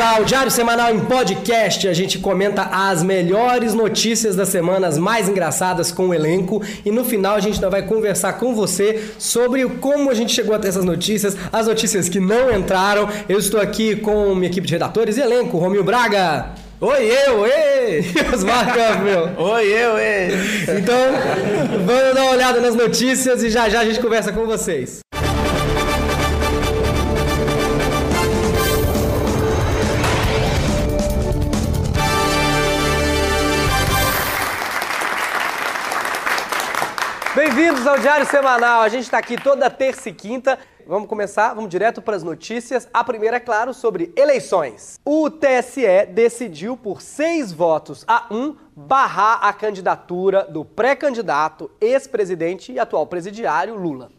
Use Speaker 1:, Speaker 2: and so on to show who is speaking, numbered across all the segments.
Speaker 1: Ao Diário Semanal em Podcast. A gente comenta as melhores notícias das semanas mais engraçadas com o elenco e no final a gente ainda vai conversar com você sobre como a gente chegou até essas notícias, as notícias que não entraram. Eu estou aqui com minha equipe de redatores e elenco, Romil Braga.
Speaker 2: Oi, eu, ei!
Speaker 1: Osmar Campbell.
Speaker 2: Oi, eu, ei!
Speaker 1: Então, vamos dar uma olhada nas notícias e já já a gente conversa com vocês. Bem-vindos ao Diário Semanal. A gente está aqui toda terça e quinta. Vamos começar, vamos direto para as notícias. A primeira, é claro, sobre eleições. O TSE decidiu por seis votos a um barrar a candidatura do pré-candidato, ex-presidente e atual presidiário Lula.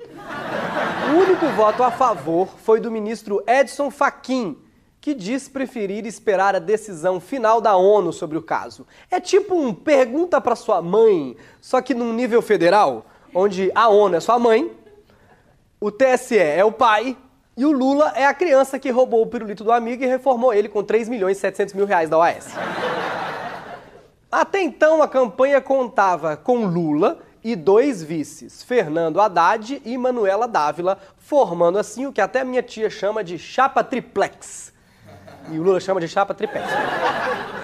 Speaker 1: O único voto a favor foi do ministro Edson Fachin, que diz preferir esperar a decisão final da ONU sobre o caso. É tipo um pergunta para sua mãe, só que num nível federal, onde a ONU é sua mãe, o TSE é o pai e o Lula é a criança que roubou o pirulito do amigo e reformou ele com 3 milhões e 700 mil reais da OAS. Até então, a campanha contava com Lula e dois vices, Fernando Haddad e Manuela Dávila, formando assim o que até minha tia chama de chapa triplex. E o Lula chama de chapa triplex.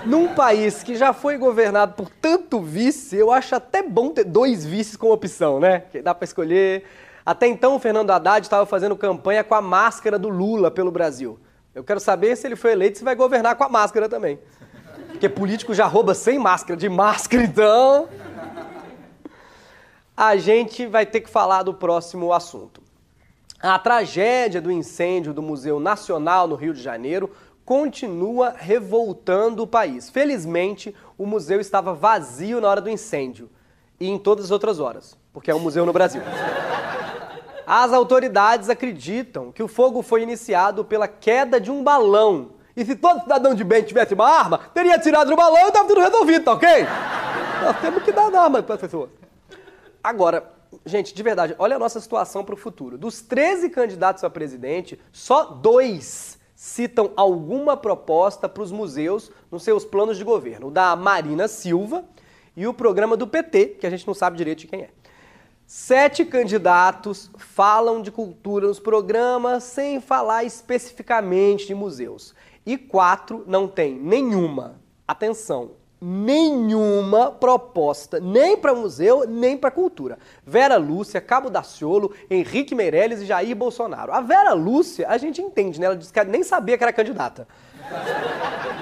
Speaker 1: Num país que já foi governado por tanto vice, eu acho até bom ter dois vices como opção, né? Que dá para escolher. Até então, o Fernando Haddad estava fazendo campanha com a máscara do Lula pelo Brasil. Eu quero saber se ele foi eleito se vai governar com a máscara também. Porque político já rouba sem máscara, de máscara então. A gente vai ter que falar do próximo assunto. A tragédia do incêndio do Museu Nacional no Rio de Janeiro continua revoltando o país. Felizmente, o museu estava vazio na hora do incêndio e em todas as outras horas, porque é um museu no Brasil. As autoridades acreditam que o fogo foi iniciado pela queda de um balão. E se todo cidadão de bem tivesse uma arma, teria tirado o balão e estava tudo resolvido, tá ok? Nós temos que dar arma para as pessoas. Agora, gente, de verdade, olha a nossa situação para o futuro. Dos 13 candidatos a presidente, só dois citam alguma proposta para os museus nos seus planos de governo. O da Marina Silva e o programa do PT, que a gente não sabe direito de quem é. Sete candidatos falam de cultura nos programas sem falar especificamente de museus. E quatro não têm nenhuma, atenção, nenhuma proposta, nem para museu, nem para cultura. Vera Lúcia, Cabo Daciolo, Henrique Meirelles e Jair Bolsonaro. A Vera Lúcia, a gente entende, né? Ela disse que nem sabia que era candidata.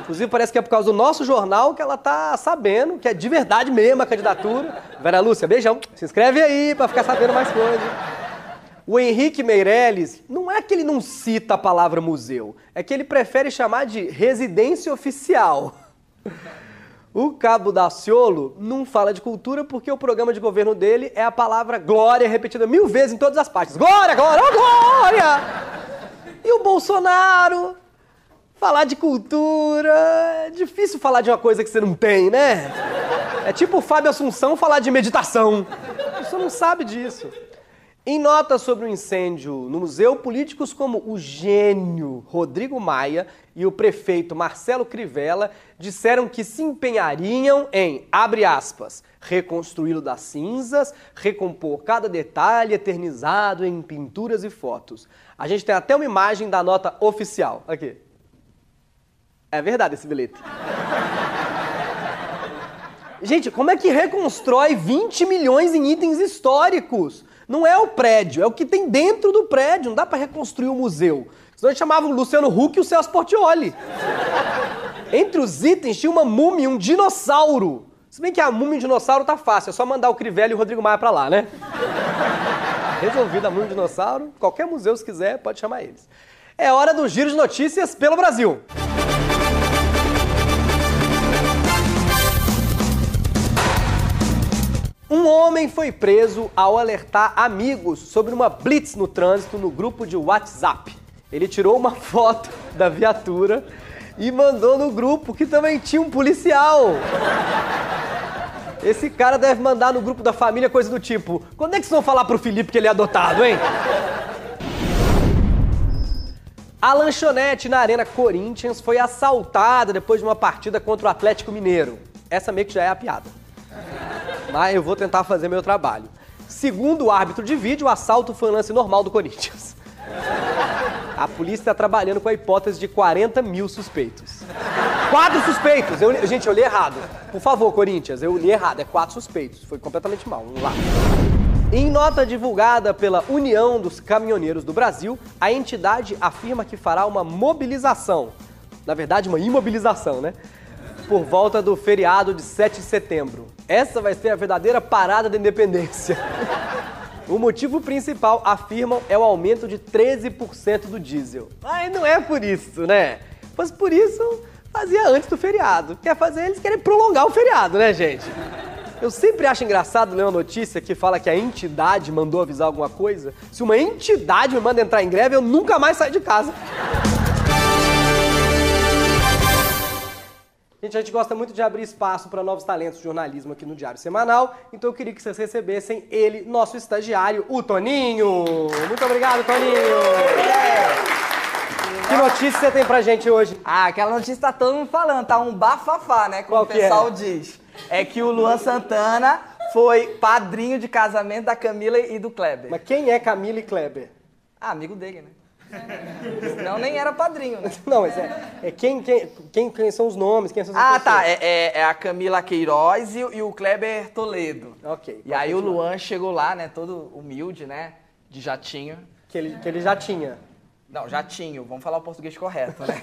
Speaker 1: Inclusive, parece que é por causa do nosso jornal que ela tá sabendo que é de verdade mesmo a candidatura. Vera Lúcia, beijão. Se inscreve aí para ficar sabendo mais coisas. O Henrique Meirelles, não é que ele não cita a palavra museu, é que ele prefere chamar de residência oficial. O Cabo Daciolo não fala de cultura porque o programa de governo dele é a palavra glória repetida mil vezes em todas as partes. Glória, glória, oh, glória! E o Bolsonaro Falar de cultura é difícil falar de uma coisa que você não tem, né? É tipo o Fábio Assunção falar de meditação. Você não sabe disso. Em nota sobre o incêndio no museu, políticos como o gênio Rodrigo Maia e o prefeito Marcelo Crivella disseram que se empenhariam em, abre aspas, reconstruí-lo das cinzas, recompor cada detalhe eternizado em pinturas e fotos. A gente tem até uma imagem da nota oficial. Aqui. É verdade esse bilhete. Gente, como é que reconstrói 20 milhões em itens históricos? Não é o prédio, é o que tem dentro do prédio. Não dá para reconstruir o um museu. Senão eles chamavam o Luciano Huck e o Celso Portioli. Entre os itens tinha uma múmia, um dinossauro. Se bem que a múmia e o dinossauro tá fácil, é só mandar o Crivelli e o Rodrigo Maia pra lá, né? Resolvido a múmia e o dinossauro, qualquer museu se quiser, pode chamar eles. É hora do giro de notícias pelo Brasil. Um homem foi preso ao alertar amigos sobre uma blitz no trânsito no grupo de WhatsApp. Ele tirou uma foto da viatura e mandou no grupo que também tinha um policial. Esse cara deve mandar no grupo da família coisa do tipo: quando é que vocês vão falar pro Felipe que ele é adotado, hein? A lanchonete na Arena Corinthians foi assaltada depois de uma partida contra o Atlético Mineiro. Essa meio que já é a piada. Mas eu vou tentar fazer meu trabalho. Segundo o árbitro de vídeo, o assalto foi um lance normal do Corinthians. A polícia está trabalhando com a hipótese de 40 mil suspeitos. Quatro suspeitos! Eu, gente, eu li errado. Por favor, Corinthians, eu li errado. É quatro suspeitos. Foi completamente mal. Vamos lá. Em nota divulgada pela União dos Caminhoneiros do Brasil, a entidade afirma que fará uma mobilização. Na verdade, uma imobilização, né? Por volta do feriado de 7 de setembro. Essa vai ser a verdadeira parada da independência. O motivo principal, afirmam, é o aumento de 13% do diesel. Mas não é por isso, né? Mas por isso, fazia antes do feriado. Quer fazer, eles querem prolongar o feriado, né, gente? Eu sempre acho engraçado ler uma notícia que fala que a entidade mandou avisar alguma coisa. Se uma entidade me manda entrar em greve, eu nunca mais saio de casa. Gente, a gente gosta muito de abrir espaço para novos talentos de jornalismo aqui no Diário Semanal, então eu queria que vocês recebessem ele, nosso estagiário, o Toninho. Muito obrigado, Toninho. Que notícia você tem pra gente hoje?
Speaker 3: Ah, aquela notícia tá todo mundo falando, tá um bafafá, né? Como
Speaker 1: Qual
Speaker 3: o
Speaker 1: é?
Speaker 3: pessoal diz. É que o Luan Santana foi padrinho de casamento da Camila e do Kleber.
Speaker 1: Mas quem é Camila e Kleber?
Speaker 3: Ah, amigo dele, né? Senão nem era padrinho, né?
Speaker 1: Não, mas é, é quem, quem, quem, quem são os nomes, quem são as
Speaker 3: Ah,
Speaker 1: pessoas?
Speaker 3: tá. É, é- é a Camila Queiroz e, o- e o Kleber Toledo.
Speaker 1: Ok.
Speaker 3: E aí o. Luan chegou lá, né? Todo humilde, né? De jatinho.
Speaker 1: Que ele, que ele já tinha.
Speaker 3: Não, jatinho. Vamos falar o português correto, né?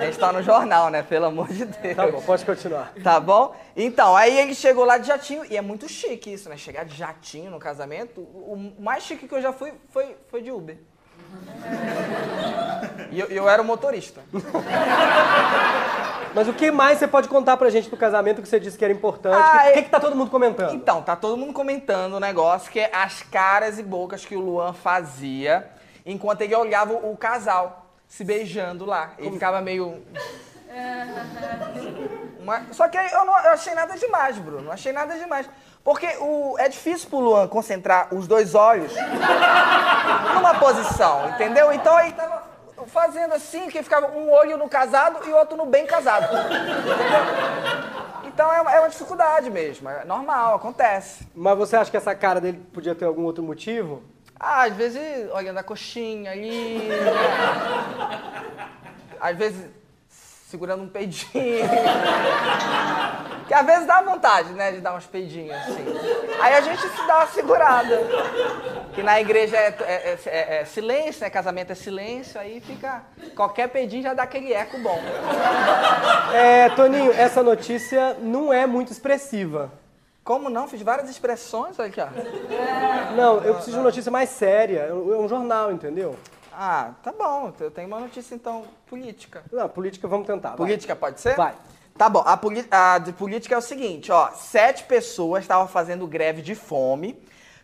Speaker 3: A gente tá no jornal, né? Pelo amor de Deus.
Speaker 1: Tá bom, pode continuar.
Speaker 3: Tá bom? Então, aí ele chegou lá de jatinho, e é muito chique isso, né? Chegar de jatinho no casamento. O o mais chique que eu já fui foi, foi de Uber. E eu, eu era o motorista.
Speaker 1: Mas o que mais você pode contar pra gente do casamento que você disse que era importante?
Speaker 3: Ah,
Speaker 1: O que,
Speaker 3: é-
Speaker 1: que, que tá todo mundo comentando?
Speaker 3: Então, tá todo mundo comentando o negócio que é as caras e bocas que o Luan fazia enquanto ele olhava o casal se beijando lá. Ele ficava meio. Uma- Só que aí eu não eu achei nada demais, Bruno. Não achei nada demais. Porque o... é difícil pro Luan concentrar os dois olhos numa posição, entendeu? Então ele tava fazendo assim, que ficava um olho no casado e outro no bem casado. Então é uma, é uma dificuldade mesmo, é normal, acontece.
Speaker 1: Mas você acha que essa cara dele podia ter algum outro motivo?
Speaker 3: Ah, às vezes olhando a coxinha ali, né? Às vezes segurando um peidinho. Que às vezes dá vontade, né, de dar uns peidinhos assim. Aí a gente se dá uma segurada. Que na igreja é, é- é- é silêncio, né? Casamento é silêncio, aí fica. Qualquer peidinho já dá aquele eco bom.
Speaker 1: É, Toninho, essa notícia não é muito expressiva.
Speaker 3: Como não? Fiz várias expressões, aqui, ó.
Speaker 1: Não, eu preciso de uma notícia mais séria. É um é um jornal, entendeu?
Speaker 3: Ah, tá bom. Eu tenho uma notícia então política.
Speaker 1: Não, política vamos tentar. vai.
Speaker 3: Política pode ser?
Speaker 1: Vai.
Speaker 3: Tá bom. A, a de política é o seguinte, ó. Sete pessoas estavam fazendo greve de fome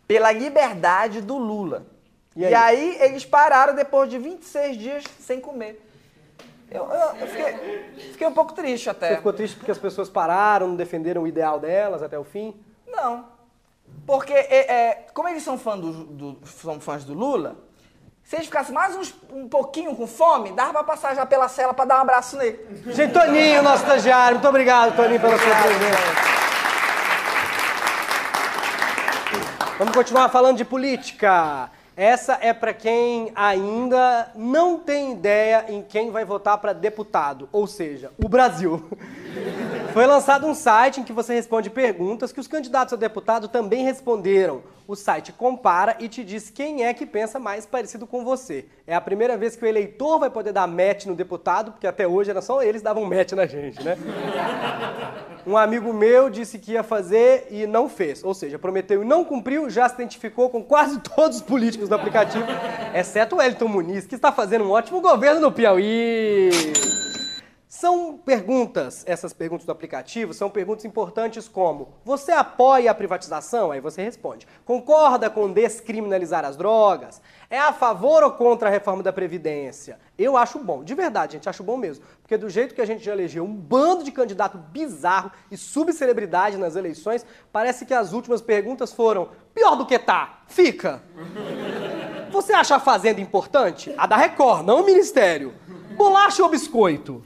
Speaker 3: pela liberdade do Lula.
Speaker 1: E
Speaker 3: E
Speaker 1: aí?
Speaker 3: aí, eles pararam depois de 26 dias sem comer. Eu, eu- eu fiquei, fiquei um pouco triste
Speaker 1: Você
Speaker 3: até.
Speaker 1: ficou triste porque as pessoas pararam, não defenderam o ideal delas até o fim?
Speaker 3: Não. Porque, é, é, como eles são, fã do, do- são fãs do Lula, se eles ficassem mais uns- um pouquinho com fome, dava pra passar já pela cela pra dar um abraço nele.
Speaker 1: Gente, Toninho, nosso estagiário, muito obrigado, Toninho, pela sua presença. Vamos continuar falando de política. Essa é para quem ainda não tem ideia em quem vai votar para deputado, ou seja, o Brasil. Foi lançado um site em que você responde perguntas que os candidatos a deputado também responderam. O site compara e te diz quem é que pensa mais parecido com você. É a primeira vez que o eleitor vai poder dar match no deputado, porque até hoje era só eles que davam match na gente, né? Um amigo meu disse que ia fazer e não fez. Ou seja, prometeu e não cumpriu, já se identificou com quase todos os políticos do aplicativo, exceto o Elton Muniz, que está fazendo um ótimo governo no Piauí. São perguntas, essas perguntas do aplicativo, são perguntas importantes como: você apoia a privatização? Aí você responde. Concorda com descriminalizar as drogas? É a favor ou contra a reforma da Previdência? Eu acho bom, de verdade, gente, acho bom mesmo. Porque do jeito que a gente já elegeu um bando de candidato bizarro e subcelebridade nas eleições, parece que as últimas perguntas foram: pior do que tá, fica. Você acha a Fazenda importante? A da Record, não o Ministério. Bolacha ou biscoito?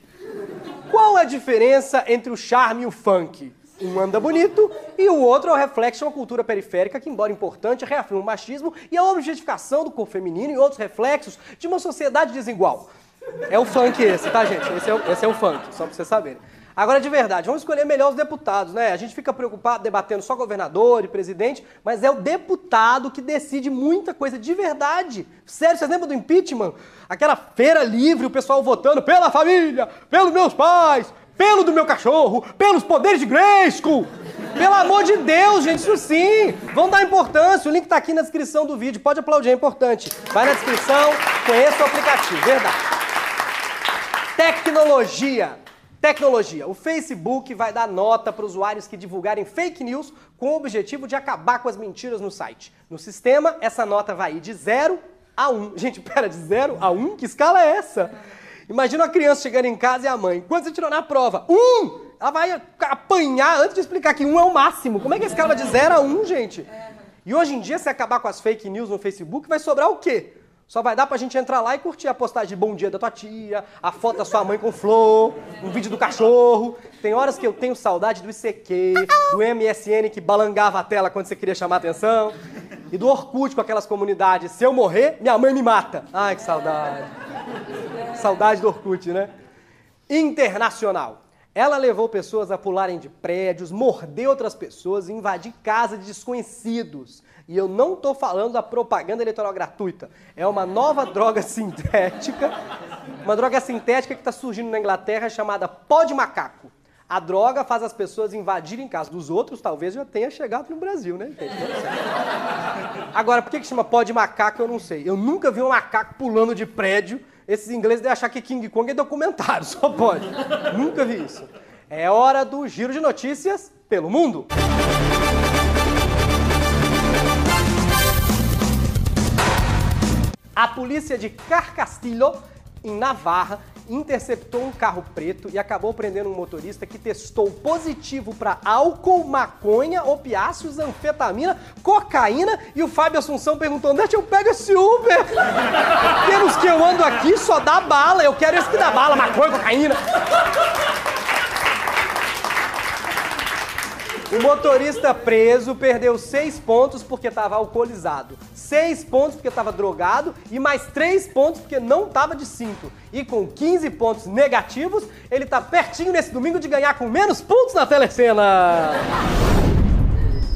Speaker 1: Qual a diferença entre o charme e o funk? Um anda bonito e o outro é o reflexo de uma cultura periférica que, embora importante, reafirma o machismo e a objetificação do corpo feminino e outros reflexos de uma sociedade desigual. É o funk esse, tá, gente? Esse é o, esse é o funk, só pra vocês saberem. Agora, de verdade, vamos escolher melhor os deputados, né? A gente fica preocupado debatendo só governador e presidente, mas é o deputado que decide muita coisa de verdade. Sério, vocês lembram do impeachment? Aquela feira livre, o pessoal votando pela família, pelos meus pais, pelo do meu cachorro, pelos poderes de Grayskull. Pelo amor de Deus, gente, isso sim. Vão dar importância, o link tá aqui na descrição do vídeo. Pode aplaudir, é importante. Vai na descrição, conheça o aplicativo, verdade. Tecnologia. Tecnologia. O Facebook vai dar nota para usuários que divulgarem fake news com o objetivo de acabar com as mentiras no site. No sistema, essa nota vai ir de 0 a 1. Um. Gente, pera, de 0 a 1? Um? Que escala é essa? Imagina uma criança chegando em casa e a mãe, quando você tirou na prova? Um! Ela vai apanhar antes de explicar que um é o máximo. Como é que a escala de 0 a 1, um, gente? E hoje em dia, se acabar com as fake news no Facebook, vai sobrar o quê? Só vai dar pra gente entrar lá e curtir a postagem de bom dia da tua tia, a foto da sua mãe com flor, um vídeo do cachorro. Tem horas que eu tenho saudade do ICQ, do MSN que balangava a tela quando você queria chamar atenção, e do Orkut com aquelas comunidades. Se eu morrer, minha mãe me mata. Ai, que saudade. Saudade do Orkut, né? Internacional. Ela levou pessoas a pularem de prédios, morder outras pessoas e invadir casa de desconhecidos. E eu não estou falando da propaganda eleitoral gratuita. É uma nova droga sintética, uma droga sintética que está surgindo na Inglaterra chamada pó de macaco. A droga faz as pessoas invadirem casa dos outros, talvez já tenha chegado no Brasil, né? Agora, por que, que chama pó de macaco, eu não sei. Eu nunca vi um macaco pulando de prédio. Esses ingleses devem achar que King Kong é documentário, só pode. nunca vi isso. É hora do giro de notícias pelo mundo. A polícia de Carcastillo, em Navarra, interceptou um carro preto e acabou prendendo um motorista que testou positivo para álcool, maconha, opiáceos, anfetamina, cocaína e o Fábio Assunção perguntou: onde é que eu pego esse Uber? Pelos que eu ando aqui só dá bala, eu quero esse que dá bala, maconha, cocaína. O motorista preso perdeu seis pontos porque estava alcoolizado, seis pontos porque estava drogado e mais três pontos porque não estava de cinto. E com 15 pontos negativos, ele está pertinho nesse domingo de ganhar com menos pontos na telecena.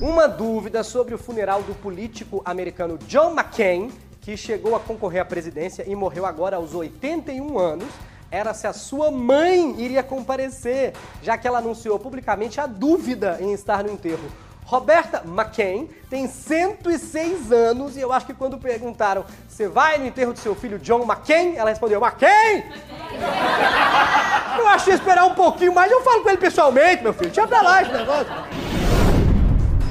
Speaker 1: Uma dúvida sobre o funeral do político americano John McCain, que chegou a concorrer à presidência e morreu agora aos 81 anos era se a sua mãe iria comparecer, já que ela anunciou publicamente a dúvida em estar no enterro. Roberta McCain tem 106 anos e eu acho que quando perguntaram você vai no enterro do seu filho John McCain, ela respondeu McCain! eu achei esperar um pouquinho mais, eu falo com ele pessoalmente, meu filho, tinha pra lá esse negócio.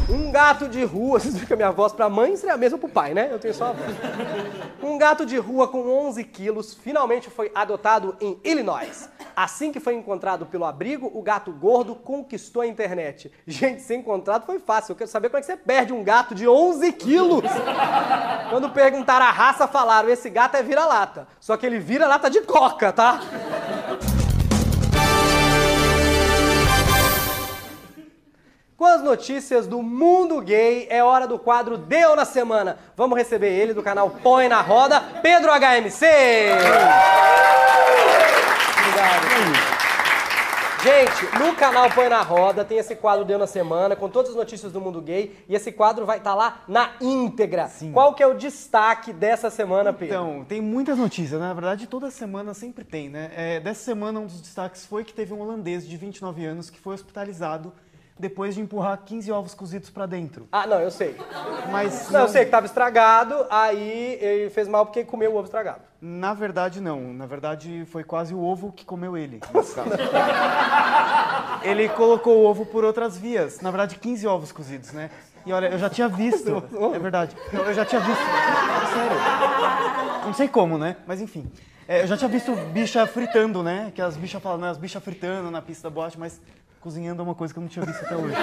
Speaker 1: Um gato de rua, vocês viram que a minha voz pra mãe seria a mesma pro pai, né? Eu tenho só a voz. Um gato de rua com 11 quilos finalmente foi adotado em Illinois. Assim que foi encontrado pelo abrigo, o gato gordo conquistou a internet. Gente, ser encontrado foi fácil. Eu quero saber como é que você perde um gato de 11 quilos. Quando perguntaram a raça, falaram: esse gato é vira-lata. Só que ele vira lata de coca, tá? Com as notícias do mundo gay, é hora do quadro Deu na Semana. Vamos receber ele do canal Põe na Roda, Pedro HMC! Obrigado. Gente, no canal Põe na Roda tem esse quadro Deu na Semana, com todas as notícias do mundo gay, e esse quadro vai estar tá lá na íntegra. Sim. Qual que é o destaque dessa semana, Pedro?
Speaker 4: Então, tem muitas notícias, né? na verdade toda semana sempre tem, né? É, dessa semana um dos destaques foi que teve um holandês de 29 anos que foi hospitalizado depois de empurrar 15 ovos cozidos para dentro.
Speaker 1: Ah, não, eu sei.
Speaker 4: Mas
Speaker 1: não, não, eu sei que tava estragado, aí ele fez mal porque comeu o ovo estragado.
Speaker 4: Na verdade, não. Na verdade, foi quase o ovo que comeu ele. ele colocou o ovo por outras vias. Na verdade, 15 ovos cozidos, né? E olha, eu já tinha visto. É verdade. Eu já tinha visto. Sério. Não sei como, né? Mas enfim. É, eu já tinha visto bicha fritando, né? Que as bichas falam, né? As bichas fritando na pista da boate, mas cozinhando é uma coisa que eu não tinha visto até hoje.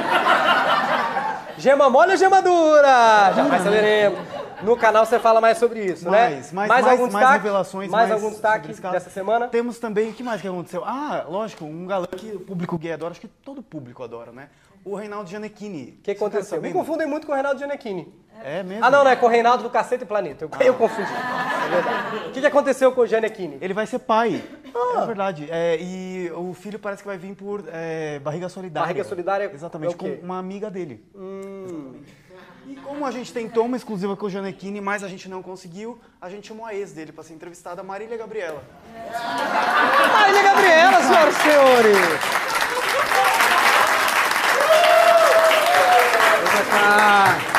Speaker 1: Gema mole ou gema dura? Já vai saberemos. No canal você fala mais sobre isso, né?
Speaker 4: Mais, mais, mais,
Speaker 1: algum
Speaker 4: mais revelações.
Speaker 1: Mais,
Speaker 4: mais
Speaker 1: algum destaque dessa semana?
Speaker 4: Temos também, o que mais que aconteceu? Ah, lógico, um galã que o público gay adora, acho que todo público adora, né? O Reinaldo Gianecchini.
Speaker 1: O que aconteceu? Me confundem muito com o Reinaldo Gianecchini.
Speaker 4: É mesmo?
Speaker 1: Ah, não, não, é com o Reinaldo do Cacete e Planeta. Eu, eu confundi. É verdade. O que, que aconteceu com o Gianecchini?
Speaker 4: Ele vai ser pai. É verdade. É, e o filho parece que vai vir por é, barriga solidária.
Speaker 1: Barriga solidária
Speaker 4: Exatamente,
Speaker 1: é
Speaker 4: com uma amiga dele.
Speaker 1: Hum.
Speaker 4: E como a gente tentou uma exclusiva com o Gianecchini, mas a gente não conseguiu, a gente chamou a ex dele pra ser entrevistada, a Marília Gabriela.
Speaker 1: Marília Gabriela, senhoras e senhores!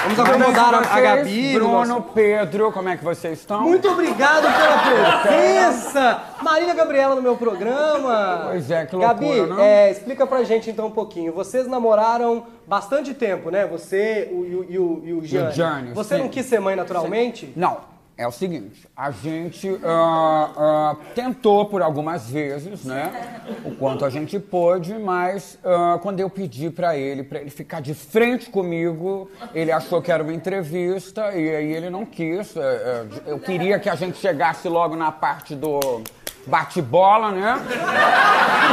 Speaker 1: Vamos acomodar a, a Gabi. no
Speaker 2: Bruno, Pedro, como é que vocês estão?
Speaker 1: Muito obrigado pela presença! Marília Gabriela no meu programa.
Speaker 2: Pois é, que
Speaker 1: Gabi,
Speaker 2: loucura, não?
Speaker 1: é, explica pra gente então um pouquinho. Vocês namoraram bastante tempo, né? Você o, e o, e o, e o Você
Speaker 2: sim.
Speaker 1: não quis ser mãe naturalmente?
Speaker 2: Não, é o seguinte, a gente ah, ah, tentou por algumas vezes, né? O quanto a gente pôde, mas ah, quando eu pedi pra ele, pra ele ficar de frente comigo, ele achou que era uma entrevista e aí ele não quis. Eh, eh, eu queria que a gente chegasse logo na parte do bate-bola, né?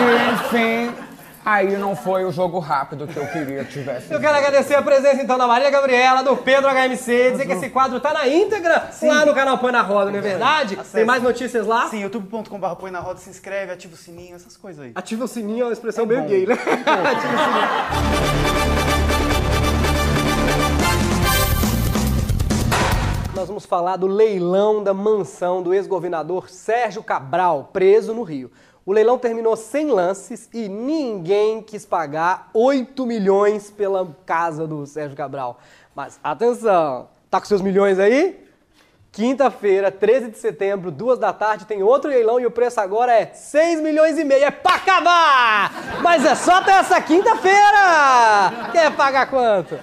Speaker 2: E, enfim, aí não foi o jogo rápido que eu queria que tivesse.
Speaker 1: Eu quero agradecer a presença então da Marília Gabriela, do Pedro HMC, dizer que esse quadro tá na íntegra lá no canal Põe na Roda, não é verdade? Tem mais notícias lá?
Speaker 4: Sim, youtube.com.br põe na roda, se inscreve, ativa o sininho, essas coisas aí.
Speaker 1: Ativa o sininho é uma expressão meio gay, né? Ativa o sininho. Nós vamos falar do leilão da mansão do ex-governador Sérgio Cabral, preso no Rio. O leilão terminou sem lances e ninguém quis pagar 8 milhões pela casa do Sérgio Cabral. Mas atenção, tá com seus milhões aí? Quinta-feira, 13 de setembro, duas da tarde, tem outro leilão e o preço agora é 6 milhões e meio. É pra acabar! Mas é só até essa quinta-feira! Quer pagar quanto?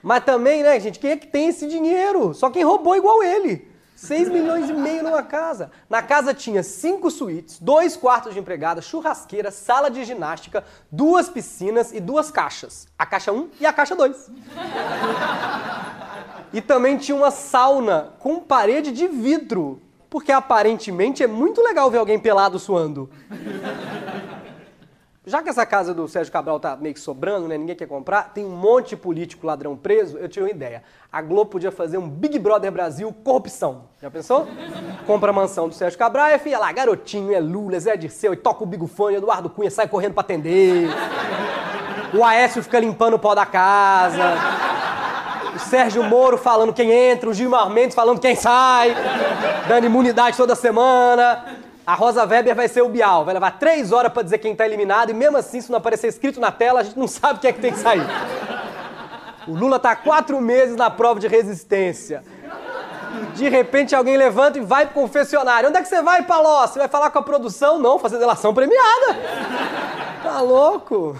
Speaker 1: Mas também, né, gente, quem é que tem esse dinheiro? Só quem roubou igual ele. 6 milhões e meio numa casa. Na casa tinha cinco suítes, dois quartos de empregada, churrasqueira, sala de ginástica, duas piscinas e duas caixas. A caixa 1 e a caixa 2. E também tinha uma sauna com parede de vidro. Porque aparentemente é muito legal ver alguém pelado suando. Já que essa casa do Sérgio Cabral tá meio que sobrando, né? Ninguém quer comprar, tem um monte de político ladrão preso, eu tive uma ideia. A Globo podia fazer um Big Brother Brasil corrupção. Já pensou? Compra a mansão do Sérgio Cabral e fica lá, garotinho, é Lula, Zé Dirceu, e toca o bigofone, Eduardo Cunha sai correndo pra atender. O Aécio fica limpando o pó da casa. O Sérgio Moro falando quem entra, o Gilmar Mendes falando quem sai, dando imunidade toda semana. A Rosa Weber vai ser o Bial, vai levar três horas pra dizer quem tá eliminado e mesmo assim, se não aparecer escrito na tela, a gente não sabe quem é que tem que sair. O Lula tá há quatro meses na prova de resistência. De repente alguém levanta e vai pro confessionário. Onde é que você vai, Paló? Você vai falar com a produção? Não, fazer delação premiada. Tá louco?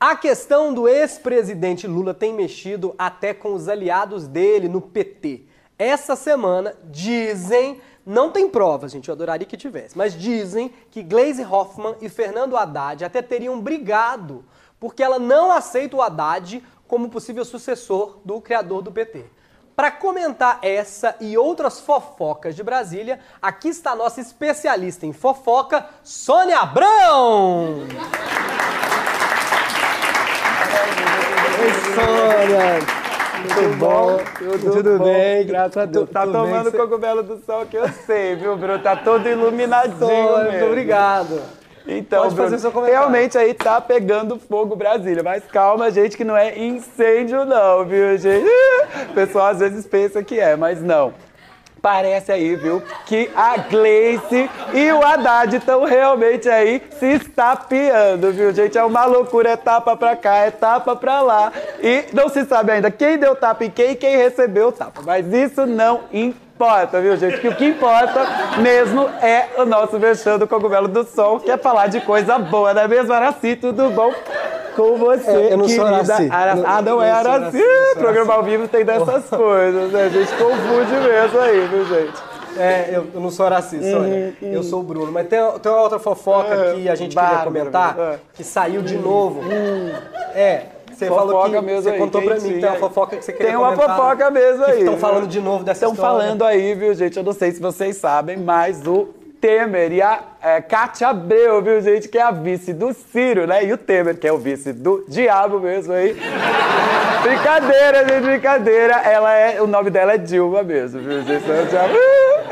Speaker 1: A questão do ex-presidente Lula tem mexido até com os aliados dele no PT. Essa semana dizem, não tem provas, gente, eu adoraria que tivesse, mas dizem que Gleisi Hoffmann e Fernando Haddad até teriam brigado porque ela não aceita o Haddad como possível sucessor do criador do PT. Para comentar essa e outras fofocas de Brasília, aqui está a nossa especialista em fofoca, Sônia Abrão! Oi, Sônia! Tudo bom? Tudo, bem, graças a Deus.
Speaker 5: Tá
Speaker 1: Tudo bem,
Speaker 5: tomando
Speaker 1: cê-
Speaker 5: cogumelo do sol que eu sei, viu, Bruno? Tá todo iluminadinho
Speaker 1: Sônia,
Speaker 5: mesmo.
Speaker 1: Muito obrado.
Speaker 5: Então,
Speaker 1: Pode
Speaker 5: Bruno,
Speaker 1: seu
Speaker 5: realmente aí tá pegando fogo Brasília. Mas calma, gente, que não é incêndio não, viu, gente? O pessoal às vezes pensa que é, mas não. Parece aí, viu, que a Gleice e o Haddad estão realmente aí se estapeando, viu, gente? É uma loucura, é tapa pra cá, é tapa pra lá. E não se sabe ainda quem deu tapa em quem e quem recebeu o tapa. Mas isso não importa, viu, gente? Que o que importa mesmo é o nosso Mexendo Cogumelo do Sol, que é falar de coisa boa, não é mesmo, Araci? Tudo bom com você,
Speaker 1: É, eu não sou
Speaker 5: querida
Speaker 1: Araci.
Speaker 5: Ara-
Speaker 1: Não-
Speaker 5: Ah, não,
Speaker 1: não
Speaker 5: é
Speaker 1: sou
Speaker 5: Araci.
Speaker 1: Araci, não sou
Speaker 5: Programa ao vivo tem dessas coisas, né? A gente confunde mesmo aí, viu, gente?
Speaker 1: É, eu, eu não sou racista, Sônia. Eu sou o Bruno. Mas tem, tem uma outra fofoca
Speaker 5: É,
Speaker 1: que a gente queria
Speaker 5: bárbaro,
Speaker 1: comentar,
Speaker 5: é.
Speaker 1: que saiu de novo. É, Você falou que
Speaker 5: mesmo
Speaker 1: você
Speaker 5: aí,
Speaker 1: contou pra mim tem uma fofoca que você queria
Speaker 5: Tem uma
Speaker 1: comentar.
Speaker 5: fofoca mesmo aí.
Speaker 1: estão falando de novo dessa
Speaker 5: Estão falando aí, viu, gente? Eu não sei se vocês sabem, mas o Temer e a é, Cátia Abreu, viu, gente? Que é a vice do Ciro, né? E o Temer, que é o vice do diabo mesmo aí. brincadeira, gente, brincadeira. Ela é, o nome dela é Dilma mesmo, viu, gente?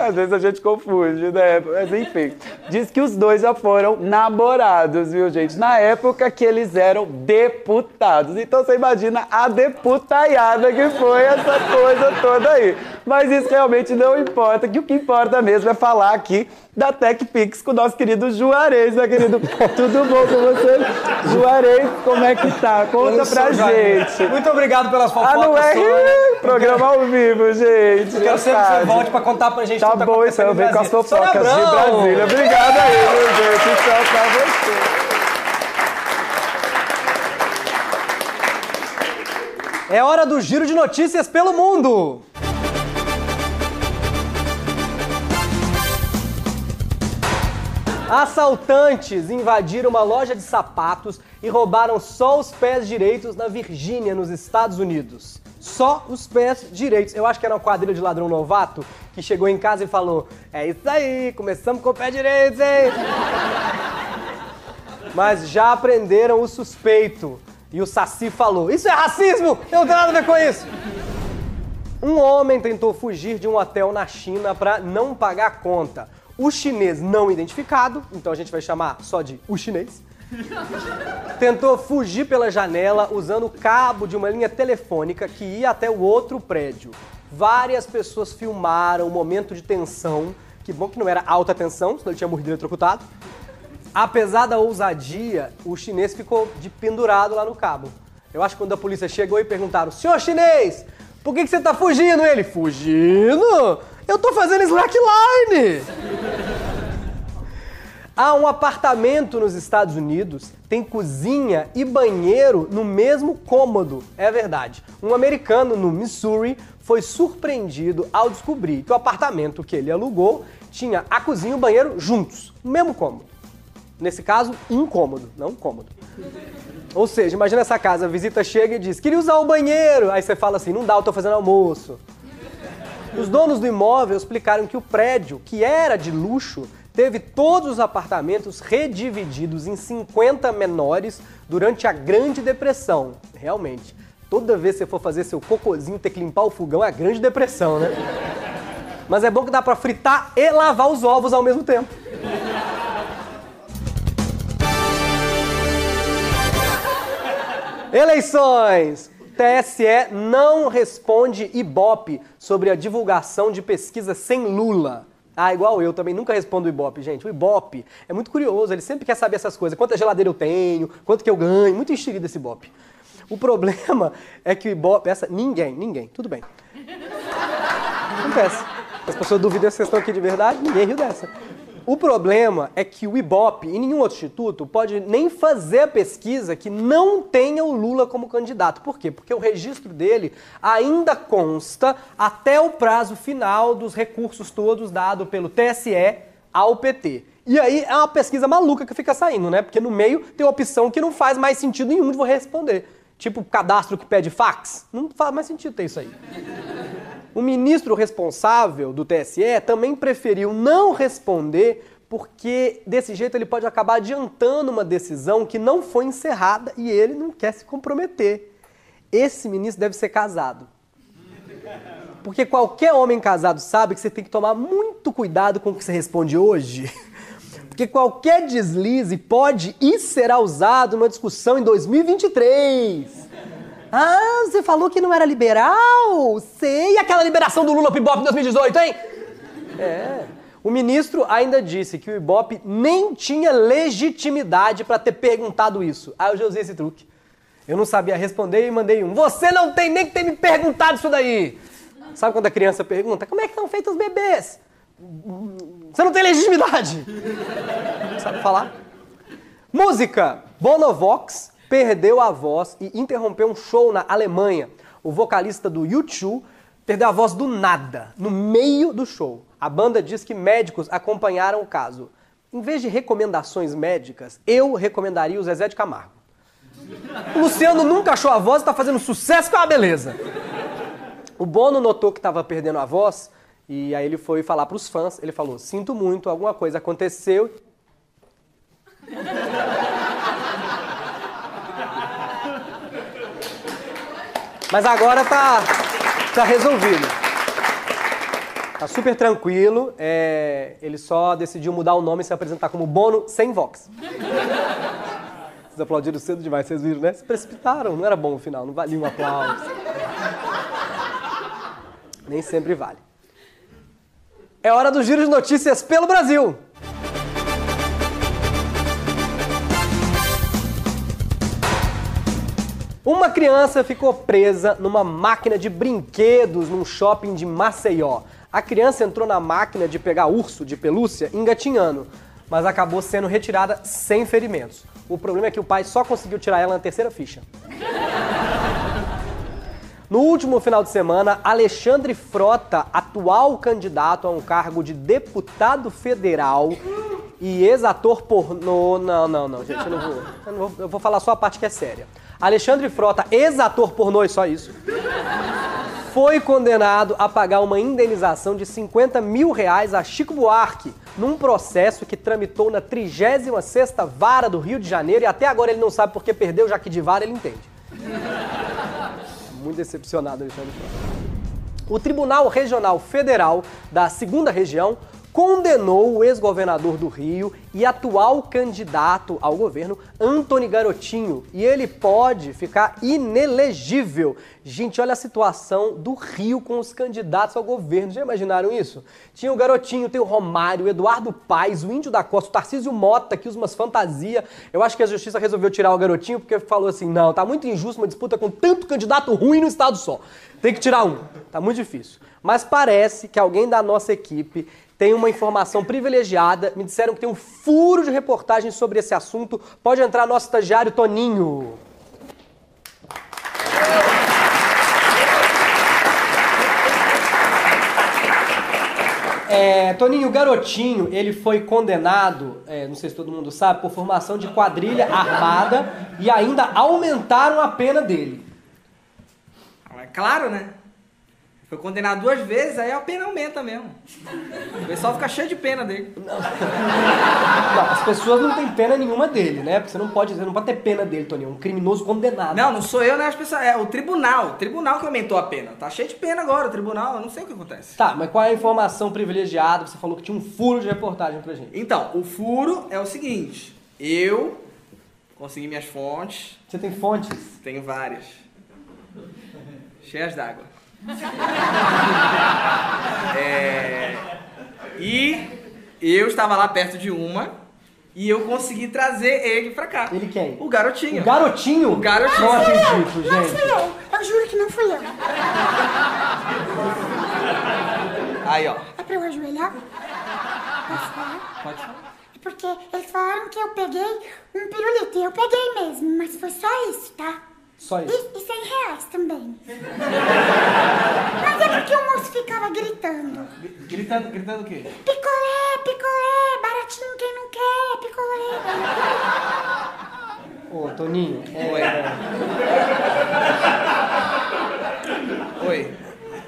Speaker 5: Às vezes a gente confunde, né? Mas enfim. Diz que os dois já foram namorados, viu, gente? Na época que eles eram deputados. Então você imagina a deputaiada que foi essa coisa toda aí. Mas isso realmente não importa, que o que importa mesmo é falar aqui da TechPix com o nosso querido Juarez, né, querido? Tudo bom com você? Juarez, como é que tá? Conta
Speaker 1: sou
Speaker 5: pra gente.
Speaker 1: Muito obrigado pelas fofocas
Speaker 5: Ah, não é? Programa ao vivo, gente.
Speaker 1: Eu quero sempre que você volte pra contar pra gente
Speaker 5: Tá
Speaker 1: tudo que
Speaker 5: bom, então eu venho com as fofocas de. Brasília. Obrigado aí, viu, gente? Tchau pra você.
Speaker 1: É hora do giro de notícias pelo mundo. Assaltantes invadiram uma loja de sapatos e roubaram só os pés direitos na Virgínia, nos Estados Unidos. Só os pés direitos. Eu acho que era uma quadrilha de ladrão novato que chegou em casa e falou: É isso aí, começamos com o pé direito, hein? Mas já aprenderam o suspeito. E o Saci falou: Isso é racismo! Eu não tenho nada a ver com isso! Um homem tentou fugir de um hotel na China para não pagar conta. O chinês não identificado, então a gente vai chamar só de o chinês, tentou fugir pela janela usando o cabo de uma linha telefônica que ia até o outro prédio. Várias pessoas filmaram o momento de tensão. Que bom que não era alta tensão, senão ele tinha morrido eletrocutado. Apesar da ousadia, o chinês ficou de pendurado lá no cabo. Eu acho que quando a polícia chegou e perguntaram: Senhor chinês, por que, que você tá fugindo? Ele: Fugindo? Eu tô fazendo slackline! Há um apartamento nos Estados Unidos, tem cozinha e banheiro no mesmo cômodo. É verdade. Um americano no Missouri foi surpreendido ao descobrir que o apartamento que ele alugou tinha a cozinha e o banheiro juntos, no mesmo cômodo. Nesse caso, um cômodo, não cômodo. Ou seja, imagina essa casa, a visita chega e diz: queria usar o banheiro. Aí você fala assim: não dá, eu tô fazendo almoço. Os donos do imóvel explicaram que o prédio, que era de luxo, teve todos os apartamentos redivididos em 50 menores durante a Grande Depressão. Realmente, toda vez que você for fazer seu cocôzinho ter que limpar o fogão é a Grande Depressão, né? Mas é bom que dá pra fritar e lavar os ovos ao mesmo tempo. Eleições! TSE não responde Ibope sobre a divulgação de pesquisa sem Lula. Ah, igual eu também nunca respondo o Ibope, gente. O Ibope é muito curioso, ele sempre quer saber essas coisas. Quanta geladeira eu tenho, quanto que eu ganho, muito enxerido esse Ibope. O problema é que o Ibope, essa, ninguém, ninguém, tudo bem. Acontece. As pessoas duvidam se vocês estão aqui de verdade, ninguém riu dessa. O problema é que o Ibope e nenhum outro instituto pode nem fazer a pesquisa que não tenha o Lula como candidato. Por quê? Porque o registro dele ainda consta até o prazo final dos recursos todos dado pelo TSE ao PT. E aí é uma pesquisa maluca que fica saindo, né? Porque no meio tem uma opção que não faz mais sentido nenhum de você responder. Tipo cadastro que pede fax. Não faz mais sentido ter isso aí. O ministro responsável do TSE também preferiu não responder porque desse jeito ele pode acabar adiantando uma decisão que não foi encerrada e ele não quer se comprometer. Esse ministro deve ser casado. Porque qualquer homem casado sabe que você tem que tomar muito cuidado com o que você responde hoje. Porque qualquer deslize pode e será usado numa discussão em 2023. Ah, você falou que não era liberal? Sei. Aquela liberação do Lula pro Ibope em 2018, hein? É. O ministro ainda disse que o Ibope nem tinha legitimidade para ter perguntado isso. Aí eu já usei esse truque. Eu não sabia responder e mandei um. Você não tem nem que ter me perguntado isso daí. Sabe quando a criança pergunta, como é que estão feitos os bebês? Você não tem legitimidade. Sabe falar? Música. Bonovox perdeu a voz e interrompeu um show na Alemanha. O vocalista do U2 perdeu a voz do nada, no meio do show. A banda diz que médicos acompanharam o caso. Em vez de recomendações médicas, eu recomendaria o Zezé de Camargo. O Luciano nunca achou a voz e tá fazendo sucesso com a beleza. O Bono notou que estava perdendo a voz e aí ele foi falar pros fãs. Ele falou: Sinto muito, alguma coisa aconteceu. Mas agora tá, tá resolvido. Tá super tranquilo. é, ele só decidiu mudar o nome e se apresentar como Bono sem Vox. Vocês aplaudiram cedo demais, vocês viram, né? Se precipitaram, não era bom o final, não valia um aplauso. Nem sempre vale. É hora do giro de notícias pelo Brasil. Uma criança ficou presa numa máquina de brinquedos num shopping de Maceió. A criança entrou na máquina de pegar urso de pelúcia engatinhando, mas acabou sendo retirada sem ferimentos. O problema é que o pai só conseguiu tirar ela na terceira ficha. No último final de semana, Alexandre Frota, atual candidato a um cargo de deputado federal e ex-ator pornô. Não, não, não, gente, eu não, vou, eu não vou. Eu vou falar só a parte que é séria. Alexandre Frota, ex-ator pornô e só isso, foi condenado a pagar uma indenização de 50 mil reais a Chico Buarque num processo que tramitou na 36ª Vara do Rio de Janeiro e até agora ele não sabe porque perdeu, já que de vara ele entende. Muito decepcionado, Alexandre Frota. O Tribunal Regional Federal da Segunda Região condenou o ex-governador do Rio e atual candidato ao governo, Antony Garotinho, e ele pode ficar inelegível. Gente, olha a situação do Rio com os candidatos ao governo. Já imaginaram isso? Tinha o Garotinho, tem o Romário, o Eduardo Paes, o Índio da Costa, o Tarcísio Mota, que usa umas fantasias. Eu acho que a justiça resolveu tirar o Garotinho porque falou assim: não, tá muito injusto uma disputa com tanto candidato ruim no estado só. Tem que tirar um. Tá muito difícil. Mas parece que alguém da nossa equipe tem uma informação privilegiada. Me disseram que tem um furo de reportagem sobre esse assunto. Pode entrar nosso estagiário Toninho. É, Toninho, o garotinho, ele foi condenado, é, não sei se todo mundo sabe, por formação de quadrilha armada e ainda aumentaram a pena dele.
Speaker 3: É claro, né? Foi condenado duas vezes, aí a pena aumenta mesmo. O pessoal fica cheio de pena dele.
Speaker 1: Não, as pessoas não têm pena nenhuma dele, né? Porque você não pode, você não pode ter pena dele, Toninho. É um criminoso condenado.
Speaker 3: Não, não sou eu, né? As pessoas, é o tribunal. O tribunal que aumentou a pena. Tá cheio de pena agora, o tribunal. Eu não sei o que acontece.
Speaker 1: Tá, mas qual é a informação privilegiada? Você falou que tinha um furo de reportagem pra gente.
Speaker 3: Então, o furo é o seguinte. Eu consegui minhas fontes.
Speaker 1: Você tem fontes?
Speaker 3: Tenho várias. Cheias d'água. É, E eu estava lá perto de uma e eu consegui trazer ele pra cá.
Speaker 1: Ele quem?
Speaker 3: O garotinho.
Speaker 1: O garotinho?
Speaker 3: O garotinho.
Speaker 1: Não acredito,
Speaker 6: Não fui
Speaker 1: gente.
Speaker 6: eu. Eu juro que não fui eu.
Speaker 3: Aí, ó.
Speaker 6: É pra eu ajoelhar? Posso falar?
Speaker 3: Pode falar.
Speaker 6: É porque eles falaram que eu peguei um pirulito. E eu peguei mesmo, mas foi só isso, tá?
Speaker 1: Só
Speaker 6: E,
Speaker 1: isso.
Speaker 6: e 100 reais também. Mas é porque o moço ficava gritando.
Speaker 3: Gritando, gritando o quê?
Speaker 6: Picolé, picolé, baratinho quem não quer, picolé.
Speaker 1: Ô, Toninho, é,
Speaker 3: Oi. Oi.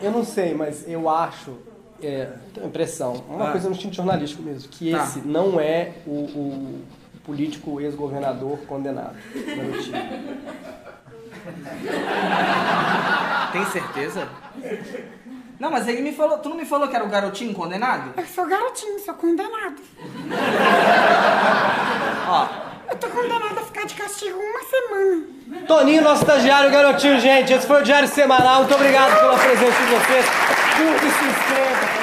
Speaker 1: eu não sei, mas eu acho, é, impressão, uma
Speaker 3: Ah.
Speaker 1: coisa no instinto jornalístico mesmo, que
Speaker 3: Tá.
Speaker 1: esse não é o, o político ex-governador condenado.
Speaker 3: Tem certeza? Não, mas ele me falou. Tu não me falou que era o garotinho condenado?
Speaker 6: Eu sou garotinho, sou condenado.
Speaker 3: Ó.
Speaker 6: Eu tô condenada a ficar de castigo uma semana.
Speaker 1: Toninho, nosso estagiário, garotinho, gente. Esse foi o Diário Semanal. Muito obrigado pela presença de vocês. Curta e se inscreva.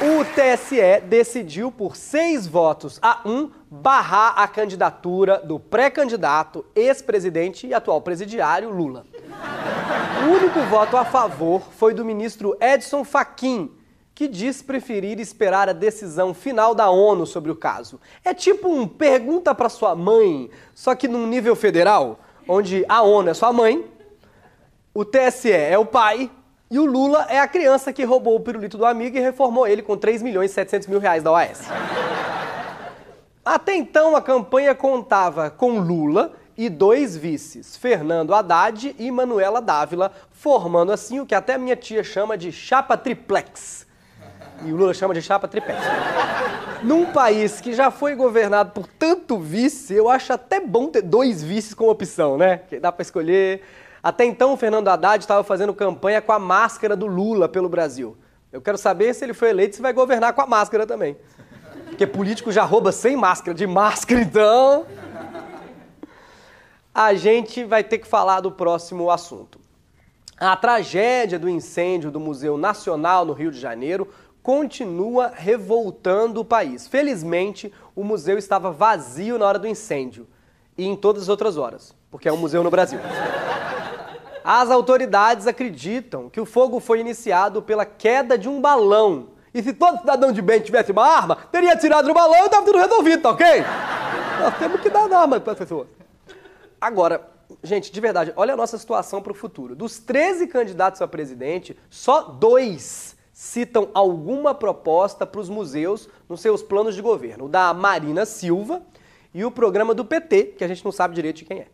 Speaker 1: O TSE decidiu por seis votos a um barrar a candidatura do pré-candidato, ex-presidente e atual presidiário Lula. O único voto a favor foi do ministro Edson Fachin, que diz preferir esperar a decisão final da ONU sobre o caso. É tipo um pergunta pra sua mãe, só que num nível federal, onde a ONU é sua mãe, o TSE é o pai e o Lula é a criança que roubou o pirulito do amigo e reformou ele com 3 milhões e 700 mil reais da OAS. Até então, a campanha contava com Lula, e dois vices, Fernando Haddad e Manuela Dávila, formando assim o que até minha tia chama de chapa triplex. E o Lula chama de chapa triplex. Num país que já foi governado por tanto vice, eu acho até bom ter dois vices como opção, né? Que dá para escolher. Até então, o Fernando Haddad estava fazendo campanha com a máscara do Lula pelo Brasil. Eu quero saber se ele foi eleito se vai governar com a máscara também. Porque político já rouba sem máscara, de máscara então. A gente vai ter que falar do próximo assunto. A tragédia do incêndio do Museu Nacional no Rio de Janeiro continua revoltando o país. Felizmente, o museu estava vazio na hora do incêndio e em todas as outras horas, porque é um museu no Brasil. As autoridades acreditam que o fogo foi iniciado pela queda de um balão. E se todo cidadão de bem tivesse uma arma, teria tirado o balão e estava tudo resolvido, tá ok? Nós temos que dar arma para as pessoas. Agora, gente, de verdade, olha a nossa situação para o futuro. Dos 13 candidatos a presidente, só dois citam alguma proposta para os museus nos seus planos de governo. O da Marina Silva e o programa do PT, que a gente não sabe direito de quem é.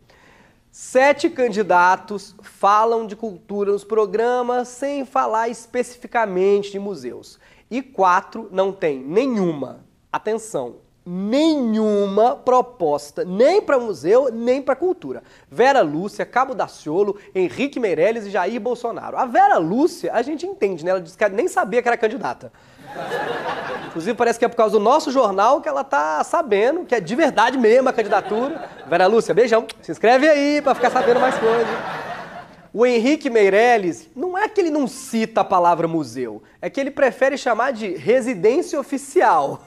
Speaker 1: Sete candidatos falam de cultura nos programas sem falar especificamente de museus. E quatro não têm nenhuma, atenção, nenhuma proposta, nem para museu, nem para cultura. Vera Lúcia, Cabo Daciolo, Henrique Meirelles e Jair Bolsonaro. A Vera Lúcia, a gente entende, né? Ela disse que nem sabia que era candidata. Inclusive, parece que é por causa do nosso jornal que ela tá sabendo que é de verdade mesmo a candidatura. Vera Lúcia, beijão. Se inscreve aí para ficar sabendo mais coisas. O Henrique Meirelles, não é que ele não cita a palavra museu, é que ele prefere chamar de residência oficial.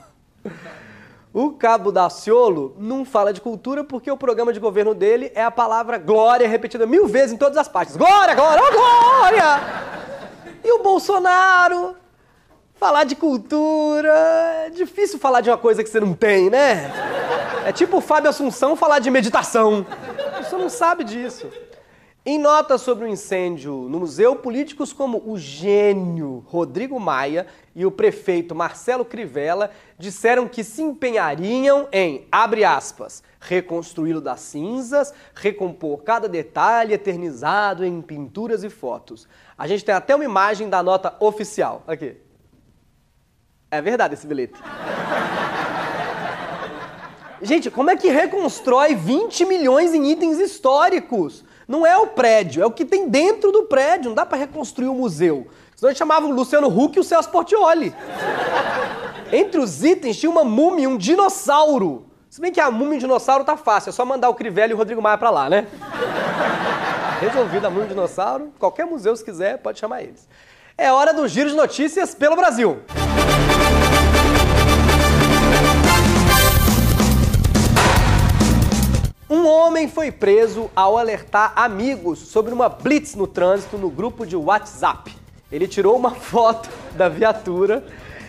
Speaker 1: O Cabo Daciolo não fala de cultura porque o programa de governo dele é a palavra glória repetida mil vezes em todas as partes. Glória, glória, oh, glória! E o Bolsonaro Falar de cultura é difícil falar de uma coisa que você não tem, né? É tipo o Fábio Assunção falar de meditação. Você não sabe disso. Em nota sobre o incêndio no museu, políticos como o gênio Rodrigo Maia e o prefeito Marcelo Crivella disseram que se empenhariam em, abre aspas, reconstruí-lo das cinzas, recompor cada detalhe eternizado em pinturas e fotos. A gente tem até uma imagem da nota oficial. Aqui. É verdade esse bilhete. Gente, como é que reconstrói 20 milhões em itens históricos? Não é o prédio, é o que tem dentro do prédio. Não dá para reconstruir o museu. Senão gente chamava o Luciano Huck e o Celso Portioli. Entre os itens tinha uma múmia um dinossauro. Se bem que a múmia e o dinossauro tá fácil, é só mandar o Crivelli e o Rodrigo Maia pra lá, né? Resolvido a múmia e o dinossauro, qualquer museu se quiser, pode chamar eles. É hora do giro de notícias pelo Brasil. Homem foi preso ao alertar amigos sobre uma blitz no trânsito no grupo de WhatsApp. Ele tirou uma foto da viatura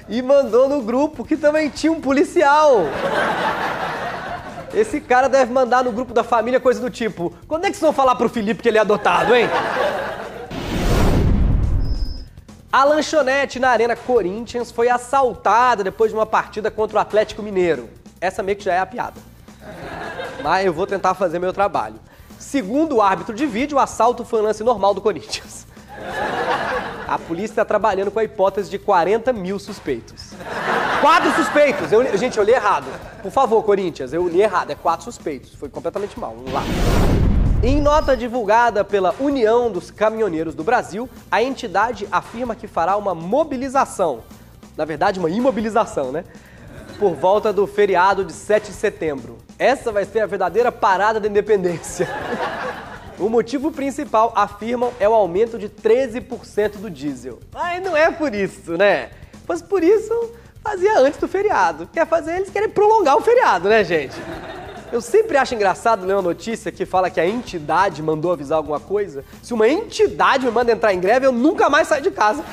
Speaker 1: e mandou no grupo que também tinha um policial. Esse cara deve mandar no grupo da família coisa do tipo: quando é que vocês vão falar pro Felipe que ele é adotado, hein? A lanchonete na Arena Corinthians foi assaltada depois de uma partida contra o Atlético Mineiro. Essa meio que já é a piada mas eu vou tentar fazer meu trabalho. Segundo o árbitro de vídeo, o assalto foi um lance normal do Corinthians. A polícia está trabalhando com a hipótese de 40 mil suspeitos. Quatro suspeitos! Eu, gente, eu li errado. Por favor, Corinthians, eu li errado. É quatro suspeitos. Foi completamente mal. Vamos lá. Em nota divulgada pela União dos Caminhoneiros do Brasil, a entidade afirma que fará uma mobilização. Na verdade, uma imobilização, né? Por volta do feriado de 7 de setembro. Essa vai ser a verdadeira parada da independência. O motivo principal, afirmam, é o aumento de 13% do diesel. Mas não é por isso, né? Mas por isso fazia antes do feriado. Quer fazer, eles querem prolongar o feriado, né, gente? Eu sempre acho engraçado ler uma notícia que fala que a entidade mandou avisar alguma coisa. Se uma entidade me manda entrar em greve, eu nunca mais saio de casa.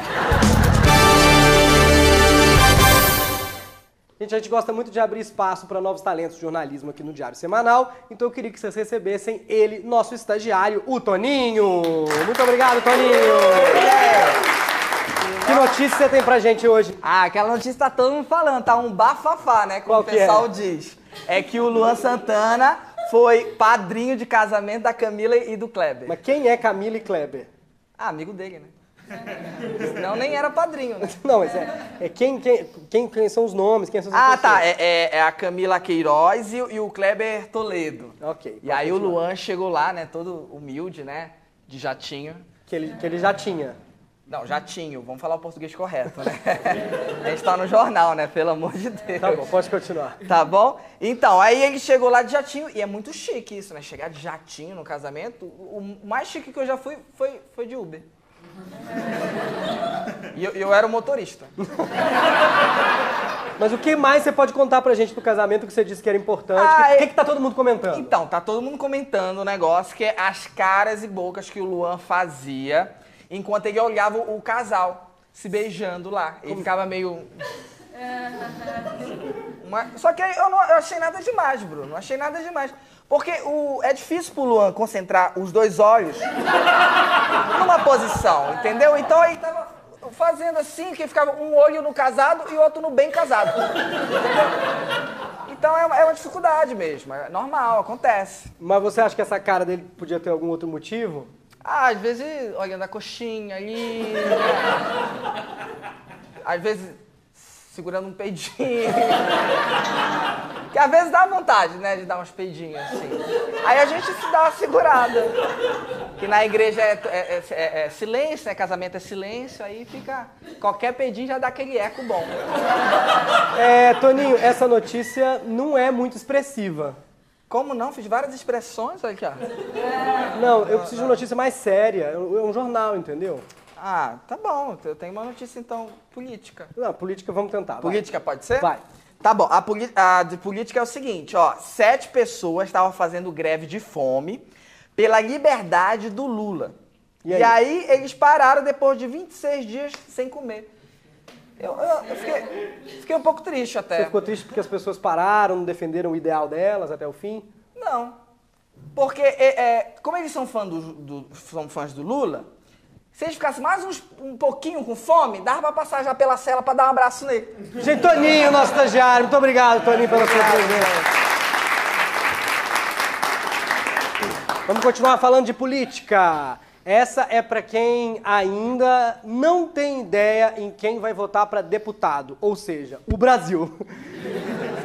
Speaker 1: Gente, a gente gosta muito de abrir espaço para novos talentos de jornalismo aqui no Diário Semanal, então eu queria que vocês recebessem ele, nosso estagiário, o Toninho. Muito obrigado, Toninho. Que notícia você tem pra gente hoje?
Speaker 3: Ah, aquela notícia tá todo mundo falando, tá um bafafá, né? Como
Speaker 1: Qual
Speaker 3: o pessoal
Speaker 1: é?
Speaker 3: diz. É que o Luan Santana foi padrinho de casamento da Camila e do Kleber.
Speaker 1: Mas quem é Camila e Kleber?
Speaker 3: Ah, amigo dele, né? Senão nem era padrinho, né?
Speaker 1: Não, mas é, é quem, quem, quem, quem são os nomes, quem são as
Speaker 3: Ah,
Speaker 1: pessoas?
Speaker 3: tá. É, é- é a Camila Queiroz e, o- e o Kleber Toledo.
Speaker 1: Ok.
Speaker 3: E aí o Luan chegou lá, né? Todo humilde, né? De jatinho.
Speaker 1: Que ele, que ele já tinha.
Speaker 3: Não, jatinho. Vamos falar o português correto, né? A gente tá no jornal, né? Pelo amor de Deus.
Speaker 1: Tá bom, pode continuar.
Speaker 3: Tá bom? Então, aí ele chegou lá de jatinho, e é muito chique isso, né? Chegar de jatinho no casamento. O o mais chique que eu já fui foi, foi de Uber. E eu, eu era o motorista.
Speaker 1: Mas o que mais você pode contar pra gente do casamento que você disse que era importante? O
Speaker 3: Ah,
Speaker 1: que,
Speaker 3: é-
Speaker 1: que, que tá todo mundo comentando?
Speaker 3: Então, tá todo mundo comentando o negócio que é as caras e bocas que o Luan fazia enquanto ele olhava o casal se beijando lá. Ele ficava meio. Uma- Só que aí eu não eu achei nada demais, Bruno. Não achei nada demais. Porque o... é difícil pro Luan concentrar os dois olhos numa posição, entendeu? Então ele tava fazendo assim, que ficava um olho no casado e outro no bem casado. Então é uma, é uma dificuldade mesmo, é normal, acontece.
Speaker 1: Mas você acha que essa cara dele podia ter algum outro motivo?
Speaker 3: Ah, às vezes olhando a coxinha ali, às vezes segurando um peidinho. Que às vezes dá vontade, né, de dar umas peidinhas assim. Aí a gente se dá uma segurada. Que na igreja é, é- é- é silêncio, né? Casamento é silêncio, aí fica. Qualquer peidinho já dá aquele eco bom.
Speaker 1: É, Toninho, essa notícia não é muito expressiva.
Speaker 3: Como não? Fiz várias expressões, olha aqui, ó.
Speaker 1: Não, eu preciso de uma notícia mais séria. É um é um jornal, entendeu?
Speaker 3: Ah, tá bom. Eu tenho uma notícia então política.
Speaker 1: Não, política vamos tentar. vai.
Speaker 3: Política pode ser?
Speaker 1: Vai.
Speaker 3: Tá bom, a, a de política é o seguinte, ó. Sete pessoas estavam fazendo greve de fome pela liberdade do Lula.
Speaker 1: E
Speaker 3: E
Speaker 1: aí?
Speaker 3: aí, eles pararam depois de 26 dias sem comer. Eu, eu- eu fiquei, fiquei um pouco triste até.
Speaker 1: Você ficou triste porque as pessoas pararam, não defenderam o ideal delas até o fim?
Speaker 3: Não. Porque, é, é, como eles são, fã do, do- são fãs do Lula, se eles ficassem mais uns- um pouquinho com fome, dava pra passar já pela cela pra dar um abraço nele.
Speaker 1: Gente, Toninho, nosso estagiário. Muito obrigado, Toninho, pela sua presença. Vamos continuar falando de política. Essa é para quem ainda não tem ideia em quem vai votar para deputado, ou seja, o Brasil.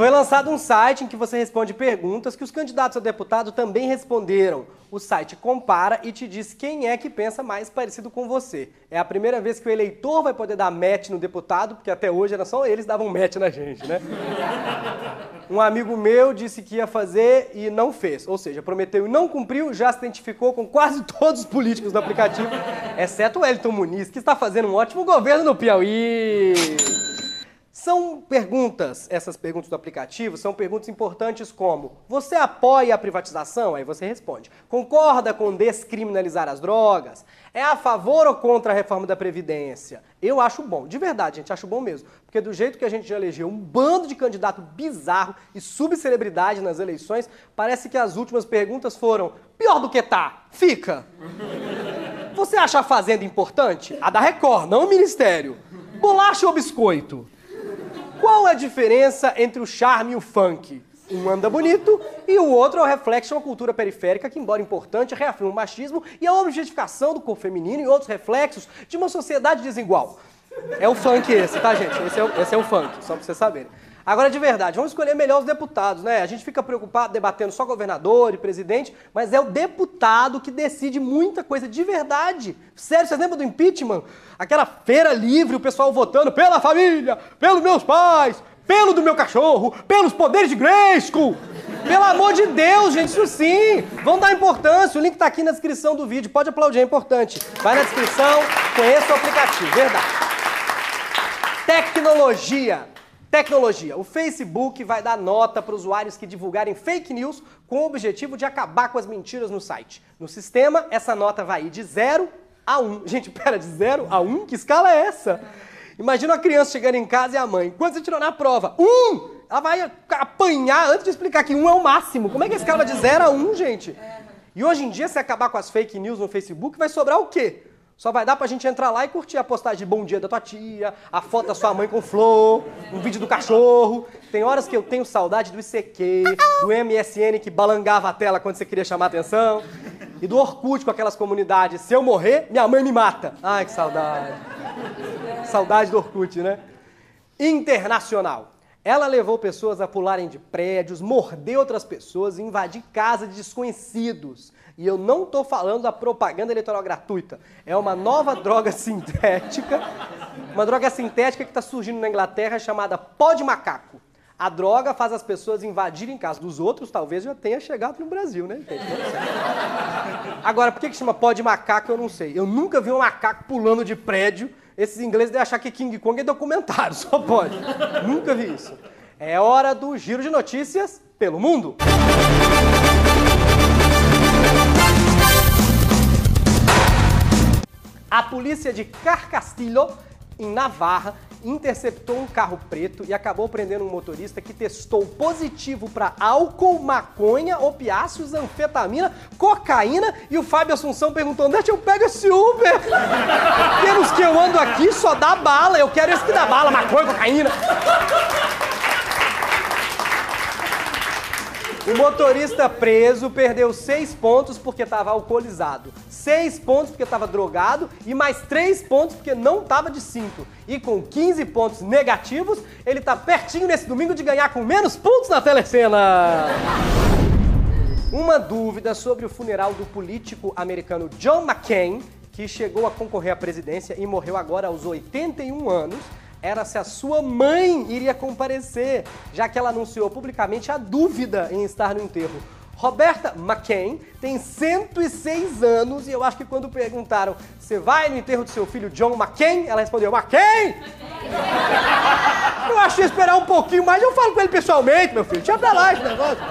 Speaker 1: Foi lançado um site em que você responde perguntas que os candidatos a deputado também responderam. O site compara e te diz quem é que pensa mais parecido com você. É a primeira vez que o eleitor vai poder dar match no deputado, porque até hoje era só eles davam match na gente, né? Um amigo meu disse que ia fazer e não fez. Ou seja, prometeu e não cumpriu, já se identificou com quase todos os políticos do aplicativo, exceto o Elton Muniz, que está fazendo um ótimo governo no Piauí. São perguntas, essas perguntas do aplicativo são perguntas importantes como: você apoia a privatização? Aí você responde. Concorda com descriminalizar as drogas? É a favor ou contra a reforma da Previdência? Eu acho bom, de verdade, gente, acho bom mesmo. Porque do jeito que a gente já elegeu um bando de candidato bizarro e subcelebridade nas eleições, parece que as últimas perguntas foram: pior do que tá, fica. Você acha a Fazenda importante? A da Record, não o Ministério. Bolacha ou biscoito? Qual a diferença entre o charme e o funk? Um anda bonito e o outro é o reflexo de uma cultura periférica que, embora importante, reafirma o machismo e a objetificação do corpo feminino e outros reflexos de uma sociedade desigual. É o funk esse, tá, gente? Esse é o, esse é o funk, só pra vocês saberem. Agora, de verdade, vamos escolher melhor os deputados, né? A gente fica preocupado debatendo só governador e presidente, mas é o deputado que decide muita coisa de verdade. Sério, vocês lembram do impeachment? Aquela feira livre, o pessoal votando pela família, pelos meus pais, pelo do meu cachorro, pelos poderes de Grayskull. Pelo amor de Deus, gente, isso sim. Vão dar importância, o link tá aqui na descrição do vídeo. Pode aplaudir, é importante. Vai na descrição, conheça o aplicativo, verdade. Tecnologia. Tecnologia. O Facebook vai dar nota para usuários que divulgarem fake news com o objetivo de acabar com as mentiras no site. No sistema, essa nota vai ir de 0 a 1. Um. Gente, pera, de 0 a 1? Um? Que escala é essa? Imagina uma criança chegando em casa e a mãe, quando você tirou na prova? Um! Ela vai apanhar antes de explicar que um é o máximo. Como é que a escala de 0 a 1, um, gente? E hoje em dia, se acabar com as fake news no Facebook, vai sobrar o quê? Só vai dar pra gente entrar lá e curtir a postagem de bom dia da tua tia, a foto da sua mãe com flor, um vídeo do cachorro. Tem horas que eu tenho saudade do ICQ, do MSN que balangava a tela quando você queria chamar atenção, e do Orkut com aquelas comunidades. Se eu morrer, minha mãe me mata. Ai, que saudade. Saudade do Orkut, né? Internacional. Ela levou pessoas a pularem de prédios, morder outras pessoas e invadir casas de desconhecidos. E eu não estou falando da propaganda eleitoral gratuita. É uma nova droga sintética, uma droga sintética que está surgindo na Inglaterra chamada pó de macaco. A droga faz as pessoas invadirem casa dos outros, talvez já tenha chegado no Brasil, né? Agora, por que, que chama pó de macaco, eu não sei. Eu nunca vi um macaco pulando de prédio. Esses ingleses devem achar que King Kong é documentário, só pode. nunca vi isso. É hora do giro de notícias pelo mundo. A polícia de Carcastillo, em Navarra, interceptou um carro preto e acabou prendendo um motorista que testou positivo para álcool, maconha, opiáceos, anfetamina, cocaína e o Fábio Assunção perguntou: onde é que eu pego esse Uber? Pelos que eu ando aqui só dá bala, eu quero esse que dá bala, maconha, cocaína. O motorista preso perdeu seis pontos porque estava alcoolizado, seis pontos porque estava drogado e mais três pontos porque não estava de cinto. E com 15 pontos negativos, ele está pertinho nesse domingo de ganhar com menos pontos na telecena. Uma dúvida sobre o funeral do político americano John McCain, que chegou a concorrer à presidência e morreu agora aos 81 anos era se a sua mãe iria comparecer, já que ela anunciou publicamente a dúvida em estar no enterro. Roberta McCain tem 106 anos e eu acho que quando perguntaram você vai no enterro do seu filho John McCain, ela respondeu McCain! eu achei esperar um pouquinho mais, eu falo com ele pessoalmente, meu filho, tinha pra lá esse negócio.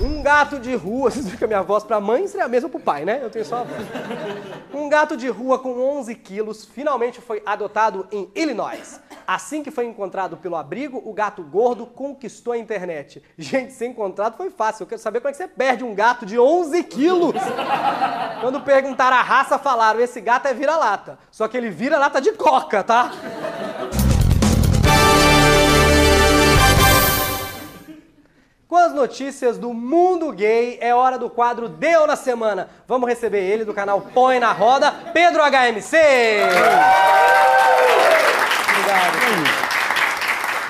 Speaker 1: Um gato de rua, vocês viram que a minha voz pra mãe seria a mesma pro pai, né? Eu tenho só. Um gato de rua com 11 quilos finalmente foi adotado em Illinois. Assim que foi encontrado pelo abrigo, o gato gordo conquistou a internet. Gente, ser encontrado foi fácil. Eu quero saber como é que você perde um gato de 11 quilos. Quando perguntaram a raça, falaram: esse gato é vira-lata. Só que ele vira-lata de coca, tá? Com as notícias do mundo gay, é hora do quadro Deu na Semana. Vamos receber ele do canal Põe na Roda, Pedro HMC! Obrigado.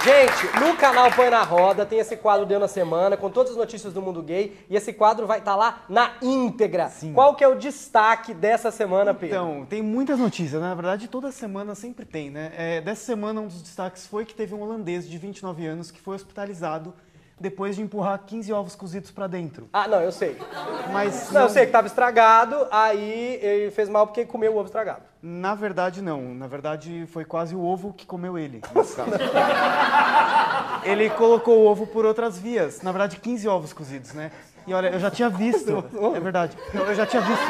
Speaker 1: Gente, no canal Põe na Roda tem esse quadro Deu na Semana, com todas as notícias do mundo gay, e esse quadro vai estar lá na íntegra.
Speaker 4: Sim.
Speaker 1: Qual que é o destaque dessa semana, Pedro?
Speaker 4: Então, tem muitas notícias, né? na verdade toda semana sempre tem, né? É, dessa semana um dos destaques foi que teve um holandês de 29 anos que foi hospitalizado depois de empurrar 15 ovos cozidos pra dentro.
Speaker 1: Ah, não, eu sei.
Speaker 4: Mas
Speaker 1: Não, eu sei que tava estragado, aí ele fez mal porque comeu o ovo estragado.
Speaker 4: na verdade não, na verdade foi quase o ovo que comeu ele. ele colocou o ovo por outras vias, na verdade 15 ovos cozidos, né? E olha, eu já tinha visto, é verdade, eu eu já tinha visto,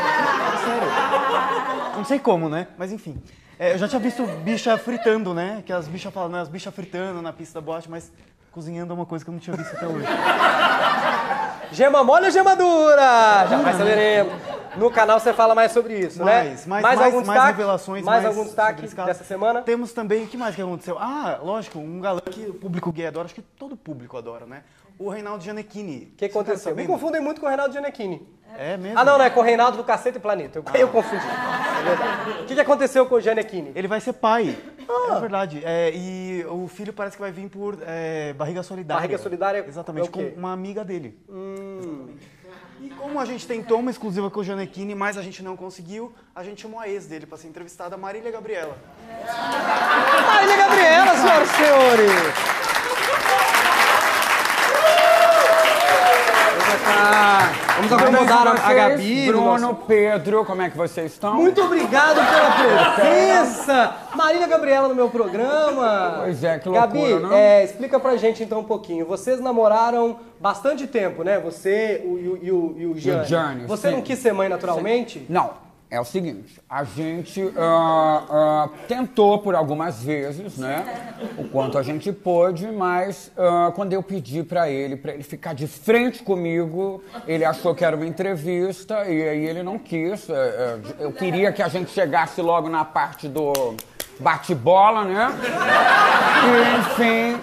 Speaker 4: sério, não sei como, né? Mas enfim, É, eu já tinha visto bicha fritando, né? Que as bichas falam, né? As bichas fritando na pista da boate, mas cozinhando é uma coisa que eu não tinha visto até hoje.
Speaker 1: Gema mole ou gema dura? Jamais saberemos. No canal você fala mais sobre isso, né?
Speaker 4: Mais, mais, mais,
Speaker 1: algum
Speaker 4: mais revelações.
Speaker 1: Mais,
Speaker 4: mais
Speaker 1: algum destaque dessa semana?
Speaker 4: Temos também, o que mais que aconteceu? Ah, lógico, um galã que o público gay adora, acho que todo público adora, né? O Reinaldo Gianecchini.
Speaker 1: O que aconteceu? Me confundem muito com o Reinaldo Gianecchini.
Speaker 4: É mesmo?
Speaker 1: Ah, não, não, é com o Reinaldo do Cacete e Planeta. Eu, eu confundi. É verdade. O que, que aconteceu com o Gianecchini?
Speaker 4: Ele vai ser pai.
Speaker 1: Ah.
Speaker 4: É verdade. É, e o filho parece que vai vir por é, barriga solidária.
Speaker 1: Barriga solidária
Speaker 4: Exatamente,
Speaker 1: é o quê?
Speaker 4: com uma amiga dele.
Speaker 1: Hum.
Speaker 4: E como a gente tentou uma exclusiva com o Gianecchini, mas a gente não conseguiu, a gente chamou a ex dele pra ser entrevistada, a Marília Gabriela.
Speaker 1: Marília Gabriela, senhoras e senhores! Vamos acomodar a, a Gabi. no
Speaker 2: Bruno, Pedro, como é que vocês estão?
Speaker 1: Muito obrigado pela presença! Marília Gabriela no meu programa.
Speaker 2: Pois é, que
Speaker 1: Gabi,
Speaker 2: loucura, não?
Speaker 1: é, explica pra gente então um pouquinho. Vocês namoraram bastante tempo, né? Você o, e o, e o, e o Gianni.
Speaker 2: Gianni,
Speaker 1: Você
Speaker 2: sim.
Speaker 1: não quis ser mãe naturalmente?
Speaker 2: Não. É o seguinte, a gente ah, ah, tentou por algumas vezes, né, o quanto a gente pôde, mas ah, quando eu pedi para ele, para ele ficar de frente comigo, ele achou que era uma entrevista e aí ele não quis. eh, eh, eu queria que a gente chegasse logo na parte do bate-bola, né? E, enfim,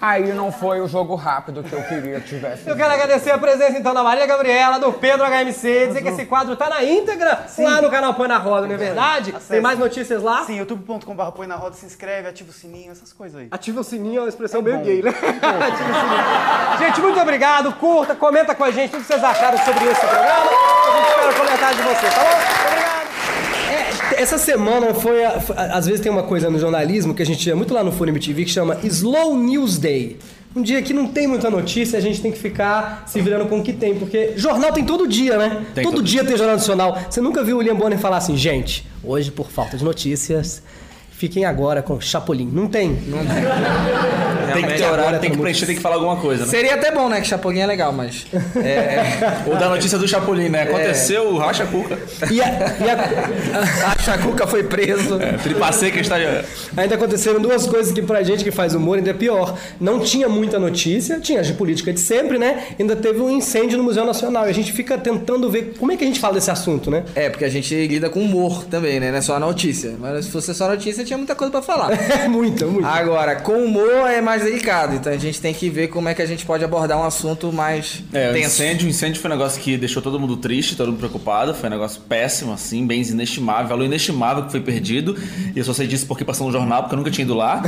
Speaker 2: aí não foi o jogo rápido que eu queria que tivesse.
Speaker 1: Eu quero agradecer a presença então da Maria Gabriela, do Pedro HMC, dizer que esse quadro tá na íntegra lá no canal Põe na Roda, não é verdade? Tem mais notícias lá?
Speaker 4: Sim, youtube.com.br põe na roda, se inscreve, ativa o sininho, essas coisas aí.
Speaker 1: Ativa o sininho é uma expressão meio gay, né? Ativa o sininho. Gente, muito obrigado. Curta, comenta com a gente tudo que vocês acharam sobre esse programa. A gente espera comentários de vocês, tá bom? Obrigado. É, essa semana foi, a- foi- Às vezes tem uma coisa no jornalismo que a gente chama muito lá no Fone TV que chama Slow News Day. Um dia que não tem muita notícia, a gente tem que ficar se virando com o que tem, porque jornal tem todo dia, né?
Speaker 7: Tem
Speaker 1: todo
Speaker 7: todo
Speaker 1: dia tem jornal nacional. Você nunca viu o William Bonner falar assim, gente, hoje por falta de notícias, fiquem agora com Chapolin. Não tem. Não tem.
Speaker 7: Tem que ter
Speaker 1: agora
Speaker 7: horário, tem que preencher, tem que falar alguma coisa, né?
Speaker 3: Seria até bom, né? Que Chapolin é legal, mas.
Speaker 7: Ou da notícia do Chapolin, né? Aconteceu, racha a cuca.
Speaker 1: E a, e a-
Speaker 3: A Chacuca foi preso.
Speaker 7: É, tripa seca está...
Speaker 1: ainda aconteceram duas coisas que pra gente que faz humor ainda é pior. Não tinha muita notícia, tinha de política de sempre, né? Ainda teve um incêndio no Museu Nacional. E a gente fica tentando ver como é que a gente fala desse assunto, né?
Speaker 3: É, porque a gente lida com humor também, né? Não é só a notícia. Mas se fosse só notícia, tinha muita coisa pra falar.
Speaker 1: É muito, muito.
Speaker 3: Agora, com humor é mais delicado, então a gente tem que ver como é que a gente pode abordar um assunto mais
Speaker 7: É, o
Speaker 3: tenso.
Speaker 7: incêndio, o incêndio foi um negócio que deixou todo mundo triste, todo mundo preocupado. Foi um negócio péssimo, assim, bens inestimável, valor inestimável que foi perdido. E eu só sei disso porque passou no jornal, porque eu nunca tinha ido lá.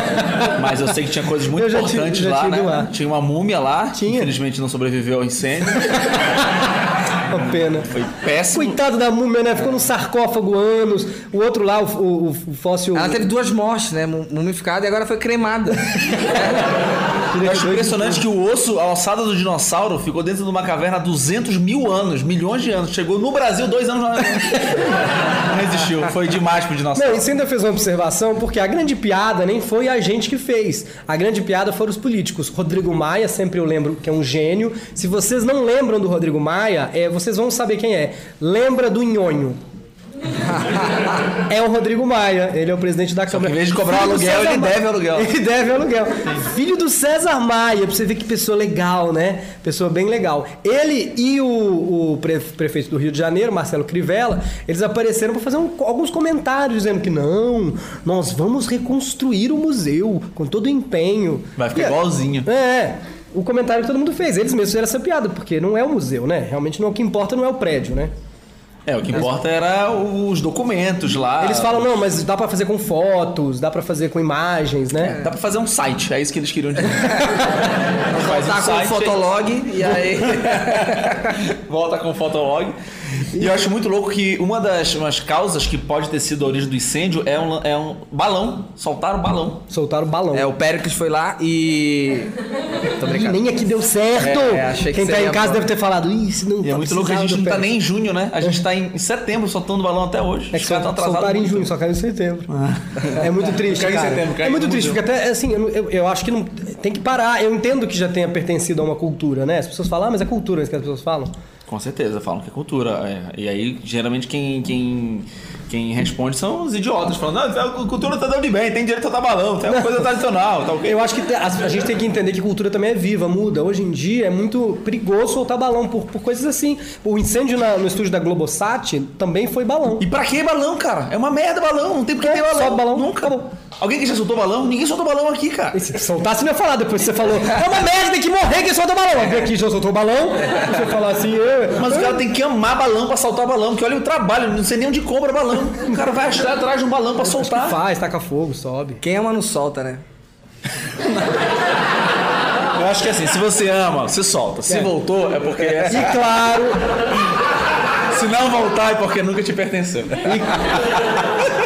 Speaker 7: Mas eu sei que tinha coisas muito
Speaker 1: tinha-
Speaker 7: importantes
Speaker 1: já
Speaker 7: lá,
Speaker 1: tinha
Speaker 7: né?
Speaker 1: lá.
Speaker 7: Tinha uma múmia lá,
Speaker 1: Tinha.
Speaker 7: infelizmente não sobreviveu ao incêndio.
Speaker 1: Uma pena.
Speaker 7: Foi péssimo.
Speaker 1: Coitado da múmia, né? Ficou num sarcófago anos. O outro lá, o, o- o fóssil.
Speaker 3: Ela teve duas mortes, né? Mu- Mumificada e agora foi cremada.
Speaker 7: Eu acho impressionante que o osso, a alçada do dinossauro, ficou dentro de uma caverna há 200 mil anos, milhões de anos. Chegou no Brasil dois anos. Não resistiu. Foi demais pro
Speaker 1: Não,
Speaker 7: dinossauro.
Speaker 1: e você ainda fez uma observação, porque a grande piada nem foi a gente que fez. A grande piada foram os políticos. Rodrigo Maia, sempre eu lembro que é um gênio. Se vocês não lembram do Rodrigo Maia, é, vocês vão saber quem é. Lembra do Nhonho. é o Rodrigo Maia, ele é o presidente da Câmara.
Speaker 7: em vez de cobrar
Speaker 1: Filho
Speaker 7: aluguel, ele deve aluguel.
Speaker 1: Ele deve aluguel. Filho do César Maia, pra você ver que pessoa legal, né? Pessoa bem legal. Ele e o, o pre- prefeito do Rio de Janeiro, Marcelo Crivella, eles apareceram para fazer um- alguns comentários dizendo que não, nós vamos reconstruir o museu com todo o empenho.
Speaker 7: Vai ficar
Speaker 1: E-
Speaker 7: igualzinho.
Speaker 1: É. O comentário que todo mundo fez, eles mesmos fizeram essa piada, porque não é o museu, né? Realmente não, o que importa não é o prédio, né?
Speaker 7: É, o que importa era os documentos lá.
Speaker 1: Eles falam, não, mas dá pra fazer com fotos, dá pra fazer com imagens, né?
Speaker 7: Dá pra fazer um site, é isso que eles queriam dizer. Faz um
Speaker 3: Voltar com o
Speaker 7: site,
Speaker 3: Fotolog e aí.
Speaker 7: Volta com o Fotolog. E eu acho muito louco que uma das umas causas que pode ter sido a origem do incêndio é um, é um balão. Soltaram o balão.
Speaker 1: Soltaram o balão.
Speaker 3: É, o Péricles foi lá e. Tô
Speaker 1: Ih,
Speaker 3: brincando.
Speaker 1: nem aqui deu certo.
Speaker 3: É, achei que
Speaker 1: Quem tá em casa
Speaker 3: bom.
Speaker 1: deve ter falado, isso não
Speaker 7: E é
Speaker 1: tá
Speaker 7: muito louco que a gente não tá
Speaker 1: pé."
Speaker 7: nem em junho, né? A gente tá em em setembro soltando balão até hoje.
Speaker 1: É
Speaker 7: Os
Speaker 1: que
Speaker 7: caras estão atrasados.
Speaker 1: soltaram em junho, só caiu em setembro. É muito triste,
Speaker 7: Caiu em
Speaker 1: cara.
Speaker 7: setembro, caiu
Speaker 1: é muito triste, porque até, assim, eu, eu, eu acho que não tem que parar. Eu entendo que já tenha pertencido a uma cultura, né? As pessoas falam, ah, mas é cultura isso que as pessoas falam.
Speaker 7: Com certeza, falam que é cultura. é. E aí, geralmente, quem, quem, quem responde são os idiotas, falando, não, a cultura tá dando de bem, tem direito a soltar balão, é uma coisa tradicional, tá ok?
Speaker 1: Eu acho que a, a gente tem que entender que cultura também é viva, muda. Hoje em dia é muito perigoso soltar balão por, por coisas assim. O incêndio na- no estúdio da Globosat também foi balão.
Speaker 7: E pra que balão, cara? É uma merda balão, não tem por que
Speaker 1: É,
Speaker 7: ter balão.
Speaker 1: sobe balão,
Speaker 7: Nunca.
Speaker 1: acabou.
Speaker 7: Alguém que já soltou balão? Ninguém soltou balão aqui, cara.
Speaker 1: E se soltasse, não ia falar depois que você falou. É uma merda, tem que morrer quem solta balão. Alguém aqui já soltou balão. Você falar assim, eu.
Speaker 7: Mas o cara tem que amar balão pra soltar balão, porque olha o trabalho, não sei nem onde compra balão. O cara vai achar atrás de um balão pra soltar.
Speaker 1: Faz, taca fogo, sobe.
Speaker 3: Quem ama não solta, né?
Speaker 7: Eu acho que assim, se você ama, você solta. Se voltou, é porque.
Speaker 1: E claro,
Speaker 7: Se não voltar, é porque nunca te pertenceu.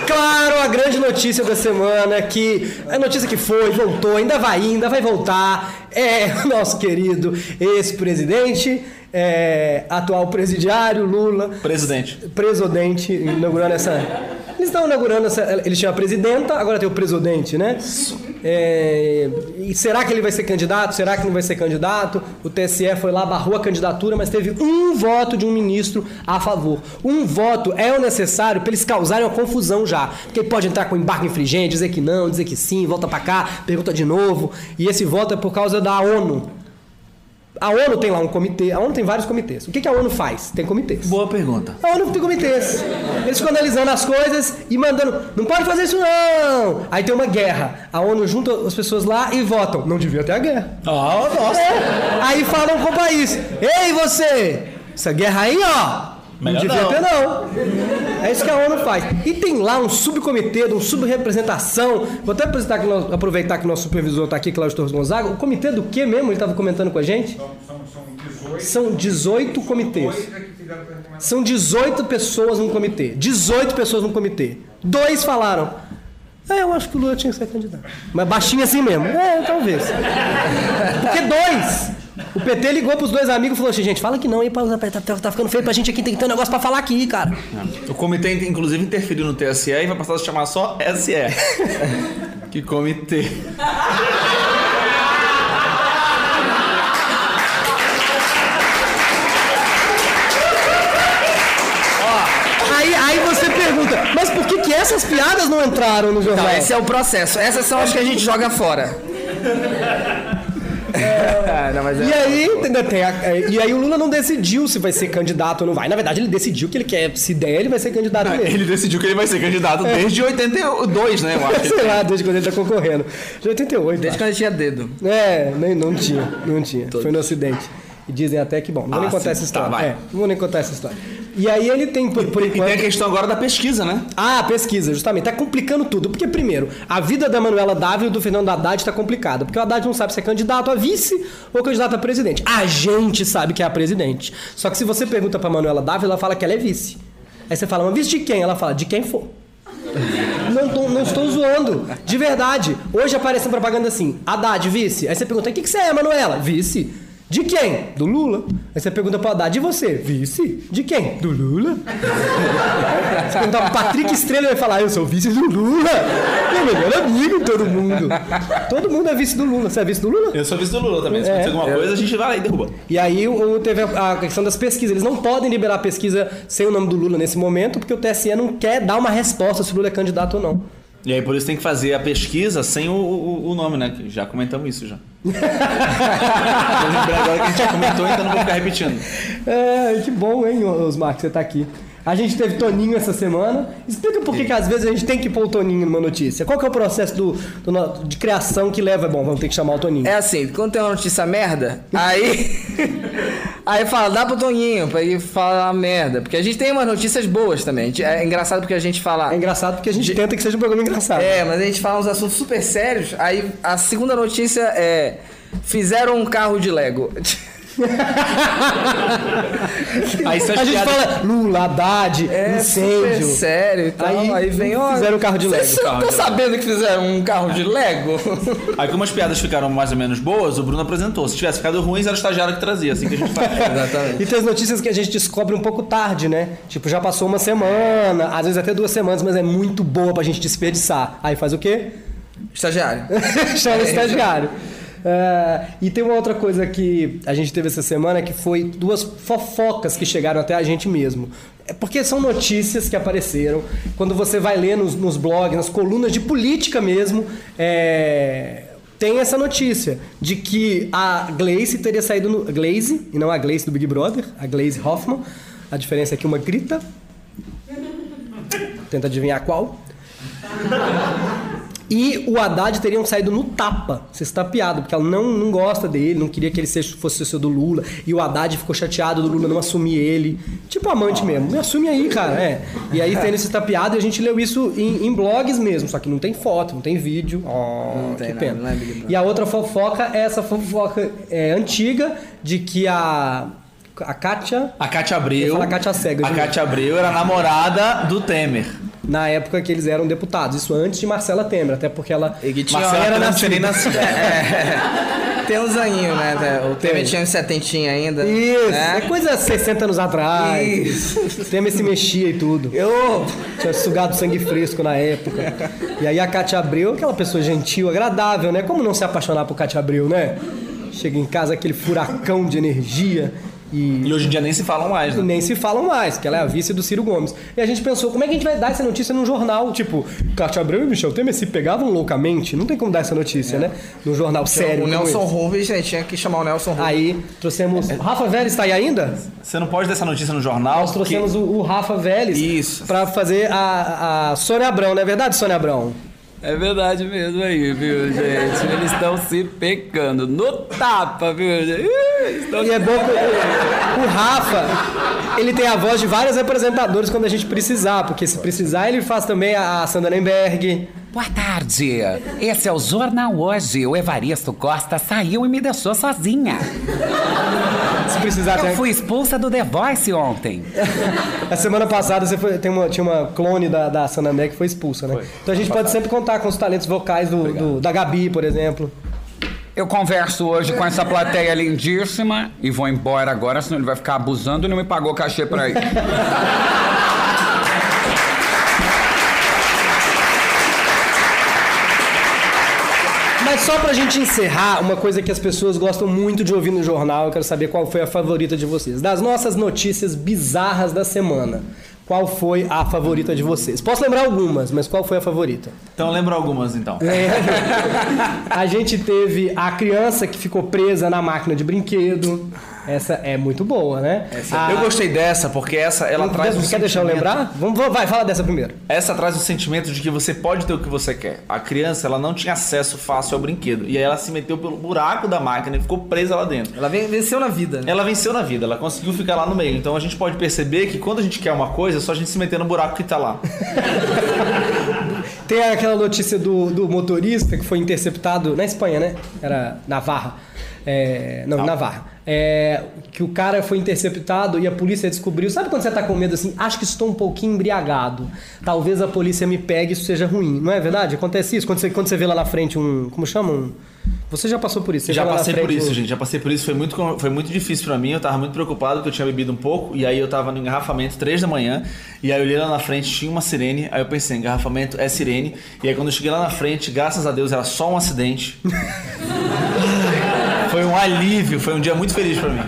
Speaker 1: claro, a grande notícia da semana é que a notícia que foi, voltou, ainda vai ainda vai voltar, é o nosso querido ex-presidente, é, atual presidiário Lula,
Speaker 7: Presidente.
Speaker 1: presidente, inaugurando essa Eles estão inaugurando, essa, eles tinham a presidenta, agora tem o presidente, né? É, e será que ele vai ser candidato? Será que não vai ser candidato? O TSE foi lá, barrou a candidatura, mas teve um voto de um ministro a favor. Um voto é o necessário para eles causarem uma confusão já. Porque ele pode entrar com embargo infringente, dizer que não, dizer que sim, volta para cá, pergunta de novo. E esse voto é por causa da ONU. A ONU tem lá um comitê, a ONU tem vários comitês. O que, que a ONU faz? Tem comitês.
Speaker 7: Boa pergunta.
Speaker 1: A ONU tem comitês. Eles ficam analisando as coisas e mandando, não pode fazer isso não. Aí tem uma guerra. A ONU junta as pessoas lá e votam. Não devia ter a guerra.
Speaker 7: Ah, nossa.
Speaker 1: É. Aí falam com o país, ei você, essa guerra aí, ó,
Speaker 7: Melhor
Speaker 1: devia
Speaker 7: não.
Speaker 1: ter não. É isso que a ONU faz. E tem lá um subcomitê, um subrepresentação. Vou até apresentar que nós- aproveitar que o nosso supervisor está aqui, Cláudio Torres Gonzaga. O comitê do que mesmo? Ele estava comentando com a gente? São 18 comitês. São 18 pessoas num comitê. 18 pessoas num comitê. Dois falaram. É, eu acho que o Lula tinha que ser candidato. Mas baixinho assim mesmo. É, talvez. Porque dois. O PT ligou pros dois amigos e falou assim, gente, fala que não aí, pra- tá, tá- tá ficando feio pra gente aqui, tem que ter um negócio pra falar aqui, cara.
Speaker 7: O comitê, inclusive, interferiu no TSE e vai passar a se chamar só SE. que comitê.
Speaker 1: Aí, aí você pergunta, mas por que, que essas piadas não entraram no jornal?
Speaker 3: Então, esse é o processo. Essas são as que a gente joga fora. É, não, mas é-
Speaker 1: E aí? Tem a- é, e aí o Lula não decidiu se vai ser candidato ou não vai. Na verdade, ele decidiu que ele quer, se der, ele vai ser candidato mesmo.
Speaker 7: Ele decidiu que ele vai ser candidato desde 82, né? Eu acho.
Speaker 1: Sei lá, desde quando ele tá concorrendo. De 88.
Speaker 3: Desde quando a gente tinha dedo.
Speaker 1: É, nem, não tinha, não tinha. Foi no acidente. E dizem até que, bom, não vou
Speaker 7: Ah,
Speaker 1: nem contar
Speaker 7: sim.
Speaker 1: essa história.
Speaker 7: Tá,
Speaker 1: é, não vou nem contar essa história. E aí ele tem, por, por
Speaker 7: E tem
Speaker 1: enquanto...
Speaker 7: a questão agora da pesquisa, né?
Speaker 1: Ah, pesquisa, justamente. Tá complicando tudo. Porque, primeiro, a vida da Manuela Dávila e do Fernando Haddad tá complicada. Porque o Haddad não sabe se é candidato a vice ou candidato a presidente. A gente sabe que é a presidente. Só que se você pergunta pra Manuela Dávila, ela fala que ela é vice. Aí você fala, mas vice de quem? Ela fala, de quem for. Não, tô- não estou zoando. De verdade. Hoje aparece uma propaganda assim: Haddad, vice. Aí você pergunta: o que, que você é, Manuela? Vice. De quem? Do Lula. Aí você pergunta pro Haddad: e você? Vice. De quem? Do Lula. Você perguntar pro Patrick Estrela, ele vai falar: eu sou vice do Lula. Meu melhor amigo, todo mundo. Todo mundo é vice do Lula. Você é vice do Lula?
Speaker 7: Eu sou vice do Lula também. Se
Speaker 1: É.
Speaker 7: acontecer alguma coisa, a gente vai lá e derruba.
Speaker 1: E aí o- teve a, a questão das pesquisas. Eles não podem liberar a pesquisa sem o nome do Lula nesse momento, porque o TSE não quer dar uma resposta se o Lula é candidato ou não.
Speaker 7: E aí por isso tem que fazer a pesquisa sem o, o, o nome, né? Já comentamos isso já. Lembrando agora que a gente já comentou, então não vou ficar repetindo.
Speaker 1: É, que bom, hein, Osmar, que você tá aqui. A gente teve Toninho essa semana. Explica por que, que às vezes a gente tem que pôr o Toninho numa notícia. Qual que é o processo do, do de criação que leva? Bom, vamos ter que chamar o Toninho.
Speaker 3: É assim, quando tem uma notícia merda, aí. aí fala, dá pro Toninho pra ele falar merda. Porque a gente tem umas notícias boas também. É engraçado porque a gente fala.
Speaker 1: É engraçado porque a gente tenta que seja um programa engraçado.
Speaker 3: É, mas a gente fala uns assuntos super sérios. Aí a segunda notícia é. Fizeram um carro de Lego.
Speaker 7: Aí
Speaker 1: a gente fala Lula, Haddad,
Speaker 3: É
Speaker 1: incêndio.
Speaker 3: sério e tal.
Speaker 1: Aí,
Speaker 3: Aí, vem, ó.
Speaker 1: fizeram um carro de Lego.
Speaker 3: Vocês estão sabendo que fizeram um carro de Lego?
Speaker 7: Aí como as piadas ficaram mais ou menos boas, o Bruno apresentou. Se tivesse ficado ruins, era o estagiário que trazia, assim que a gente faz.
Speaker 3: Exatamente.
Speaker 1: E tem as notícias que a gente descobre um pouco tarde, né? Tipo, já passou uma semana, às vezes até duas semanas, mas é muito boa pra gente desperdiçar. Aí faz o quê?
Speaker 3: Estagiário.
Speaker 1: Chama o estagiário. É, e tem uma outra coisa que a gente teve essa semana que foi duas fofocas que chegaram até a gente mesmo. É porque são notícias que apareceram. Quando você vai ler nos, nos blogs, nas colunas de política mesmo, é, tem essa notícia de que a Glaze teria saído no. Glaze, e não a Glaze do Big Brother, a Glaze Hoffman. A diferença é que uma grita. Tenta adivinhar qual. E o Haddad teriam saído no tapa, se estapeado, porque ela não, não gosta dele, não queria que ele seja, fosse assessor do Lula. E o Haddad ficou chateado do Lula não assumir ele. Tipo amante mesmo. Me assume aí, cara. É. E aí tem esse estapeado e a gente leu isso em, em blogs mesmo, só que não tem foto, não tem vídeo. Oh,
Speaker 3: Não tem
Speaker 1: que
Speaker 3: nada,
Speaker 1: pena.
Speaker 3: não é
Speaker 1: e a outra fofoca é essa fofoca é, antiga de que a. A Kátia,
Speaker 7: A Cátia
Speaker 1: Eu
Speaker 7: Abreu.
Speaker 1: falar Cátia Cega,
Speaker 7: A Cátia Abreu era namorada do Temer.
Speaker 1: Na época que eles eram deputados, isso antes de Marcela Temer, até porque ela
Speaker 3: E que tinha
Speaker 1: Marcela era
Speaker 7: nem
Speaker 1: nascida.
Speaker 7: nascido.
Speaker 3: Tem uns aninhos, né? O Temer tinha uns setentinha ainda.
Speaker 1: Isso,
Speaker 3: né?
Speaker 1: é coisa 60 anos atrás.
Speaker 3: Isso.
Speaker 1: O Temer se mexia e tudo.
Speaker 3: Eu...
Speaker 1: Tinha sugado sangue fresco na época. E aí a Cátia Abreu, aquela pessoa gentil, agradável, né? Como não se apaixonar por Cátia Abreu, né? Chega em casa aquele furacão de energia e
Speaker 7: E hoje em dia nem se falam mais, né?
Speaker 1: nem se falam mais, que ela é a vice do Ciro Gomes. E a gente pensou, como é que a gente vai dar essa notícia num jornal? Tipo, Cátia Abreu e Michel Temer se pegavam loucamente. Não tem como dar essa notícia, né? Num jornal sério.
Speaker 3: o Nelson. Rubens, gente, tinha que chamar o Nelson Rubens.
Speaker 1: Aí trouxemos. O Rafa Vélez tá aí ainda?
Speaker 7: Você não pode dar essa notícia no jornal.
Speaker 1: Nós trouxemos o, o Rafa Vélez
Speaker 3: Isso.
Speaker 1: pra fazer a, a Sônia Abrão, não é verdade, Sônia Abrão?
Speaker 5: É verdade mesmo aí, viu, gente? Eles estão se pecando no tapa, viu, gente? Estão
Speaker 1: E é bom que o, Rafa, ele tem a voz de vários apresentadores quando a gente precisar, porque se precisar, ele faz também a, a Sandra Nemberg.
Speaker 8: Boa tarde. Esse é o Jornal Hoje. O Evaristo Costa saiu e me deixou sozinha.
Speaker 1: Se precisar,
Speaker 8: Eu
Speaker 1: tem.
Speaker 8: fui expulsa do The Voice ontem.
Speaker 1: A semana passada você foi- tem uma, tinha uma clone da, da Nemberg que foi expulsa, né? Então a gente pode sempre contar com os talentos vocais do, do- da Gabi, por exemplo.
Speaker 8: Eu converso hoje com essa plateia lindíssima e vou embora agora, senão ele vai ficar abusando e não me pagou cachê pra ir.
Speaker 1: Só pra gente encerrar, uma coisa que as pessoas gostam muito de ouvir no jornal, eu quero saber qual foi a favorita de vocês. Das nossas notícias bizarras da semana, qual foi a favorita de vocês? Posso lembrar algumas, mas qual foi a favorita?
Speaker 7: Então lembra algumas, então.
Speaker 1: A gente teve a criança que ficou presa na máquina de brinquedo. Essa é muito boa, né? A-
Speaker 7: Eu gostei dessa, porque essa, ela traz um
Speaker 1: Quer deixar eu
Speaker 7: sentimento-
Speaker 1: lembrar? Vamos, vai, fala dessa primeiro.
Speaker 7: Essa traz o sentimento de que você pode ter o que você quer. A criança, ela não tinha acesso fácil ao brinquedo. E aí ela se meteu pelo buraco da máquina e ficou presa lá dentro.
Speaker 3: Ela ven- venceu na vida. né?
Speaker 7: Ela venceu na vida, ela conseguiu ficar lá no meio. Então a gente pode perceber que quando a gente quer uma coisa, é só a gente se meter no buraco que tá lá.
Speaker 1: Tem aquela notícia do, do motorista que foi interceptado na Espanha, né? Era Navarra. É, não, Navarra. É, que o cara foi interceptado e a polícia descobriu. Sabe quando você tá com medo assim? Acho que estou um pouquinho embriagado. Talvez a polícia me pegue e isso seja ruim. Não é verdade? Acontece isso? Quando você, quando você vê lá na frente um. Como chama? Um, você já passou por isso?
Speaker 7: Já passei por isso,
Speaker 1: um-
Speaker 7: gente. Já passei por isso. Foi muito, foi muito difícil pra mim. Eu tava muito preocupado porque eu tinha bebido um pouco. E aí eu tava no engarrafamento, três da manhã. E aí eu olhei lá na frente, tinha uma sirene. Aí eu pensei, engarrafamento é sirene. E aí quando eu cheguei lá na frente, graças a Deus, era só um acidente. foi um alívio, foi um dia muito feliz pra mim.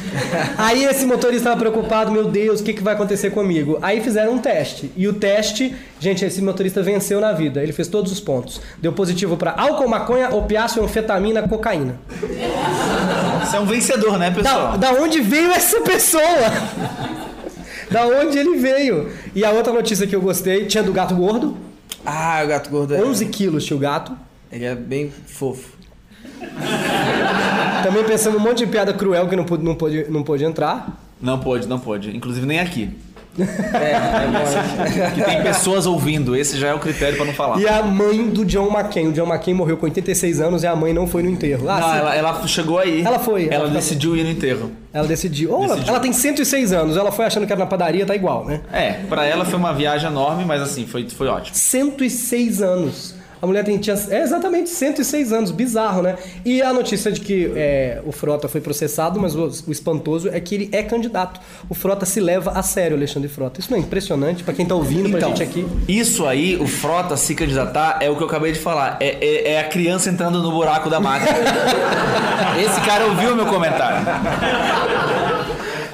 Speaker 1: Aí esse motorista estava preocupado, meu Deus, o que, que vai acontecer comigo? Aí fizeram um teste. E o teste, gente, esse motorista venceu na vida. Ele fez todos os pontos. Deu positivo para álcool, maconha, opiáceo, anfetamina, cocaína.
Speaker 7: Você é um vencedor, né, pessoal?
Speaker 1: Da, da onde veio essa pessoa? da onde ele veio? E a outra notícia que eu gostei, tinha do gato gordo.
Speaker 3: Ah, o gato gordo é...
Speaker 1: 11 quilos tinha o gato.
Speaker 3: Ele é bem fofo.
Speaker 1: Também pensando um monte de piada cruel que não pôde, não pôde, não pôde entrar.
Speaker 7: Não pode, não pode. Inclusive nem aqui.
Speaker 3: É, é bom.
Speaker 7: Que tem pessoas ouvindo. Esse já é o critério pra não falar.
Speaker 1: E a mãe do John McCain. O John McCain morreu com 86 anos e a mãe não foi no enterro. Ah,
Speaker 7: Não, ela, ela chegou aí.
Speaker 1: Ela foi, ela
Speaker 7: Ela, decidiu ir no enterro.
Speaker 1: Ela decidiu. Oh, ela-
Speaker 7: Decidiu.
Speaker 1: Ela tem 106 anos. Ela foi achando que era na padaria, tá igual, né?
Speaker 7: É, pra ela foi uma viagem enorme, mas assim, foi, foi ótimo.
Speaker 1: 106 anos. A mulher tem, tinha é exatamente 106 anos, bizarro, né? E a notícia de que é, o Frota foi processado, mas o, o espantoso é que ele é candidato. O Frota se leva a sério, Alexandre Frota. Isso não é impressionante pra quem tá ouvindo, pra gente aqui.
Speaker 7: isso aí, o Frota se candidatar, é o que eu acabei de falar. É, é- é a criança entrando no buraco da máquina. Esse cara ouviu o meu comentário.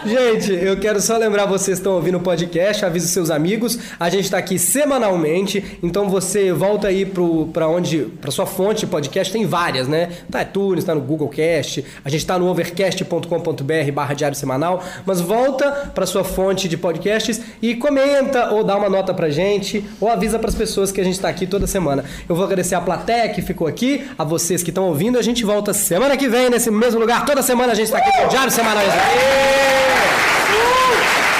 Speaker 1: Gente, eu quero só lembrar vocês estão ouvindo o podcast, avise seus amigos. A gente está aqui semanalmente, então você volta aí pro, pra onde, pra sua fonte de podcast, tem várias, né? Tá no iTunes, tá no Google Cast, a gente tá no overcast.com.br barra diário semanal, mas volta pra sua fonte de podcasts e comenta ou dá uma nota pra gente, ou avisa pras pessoas que a gente tá aqui toda semana. Eu vou agradecer a plateia que ficou aqui, a vocês que estão ouvindo, a gente volta semana que vem nesse mesmo lugar, toda semana a gente tá aqui com o Diário Semanal. Uh!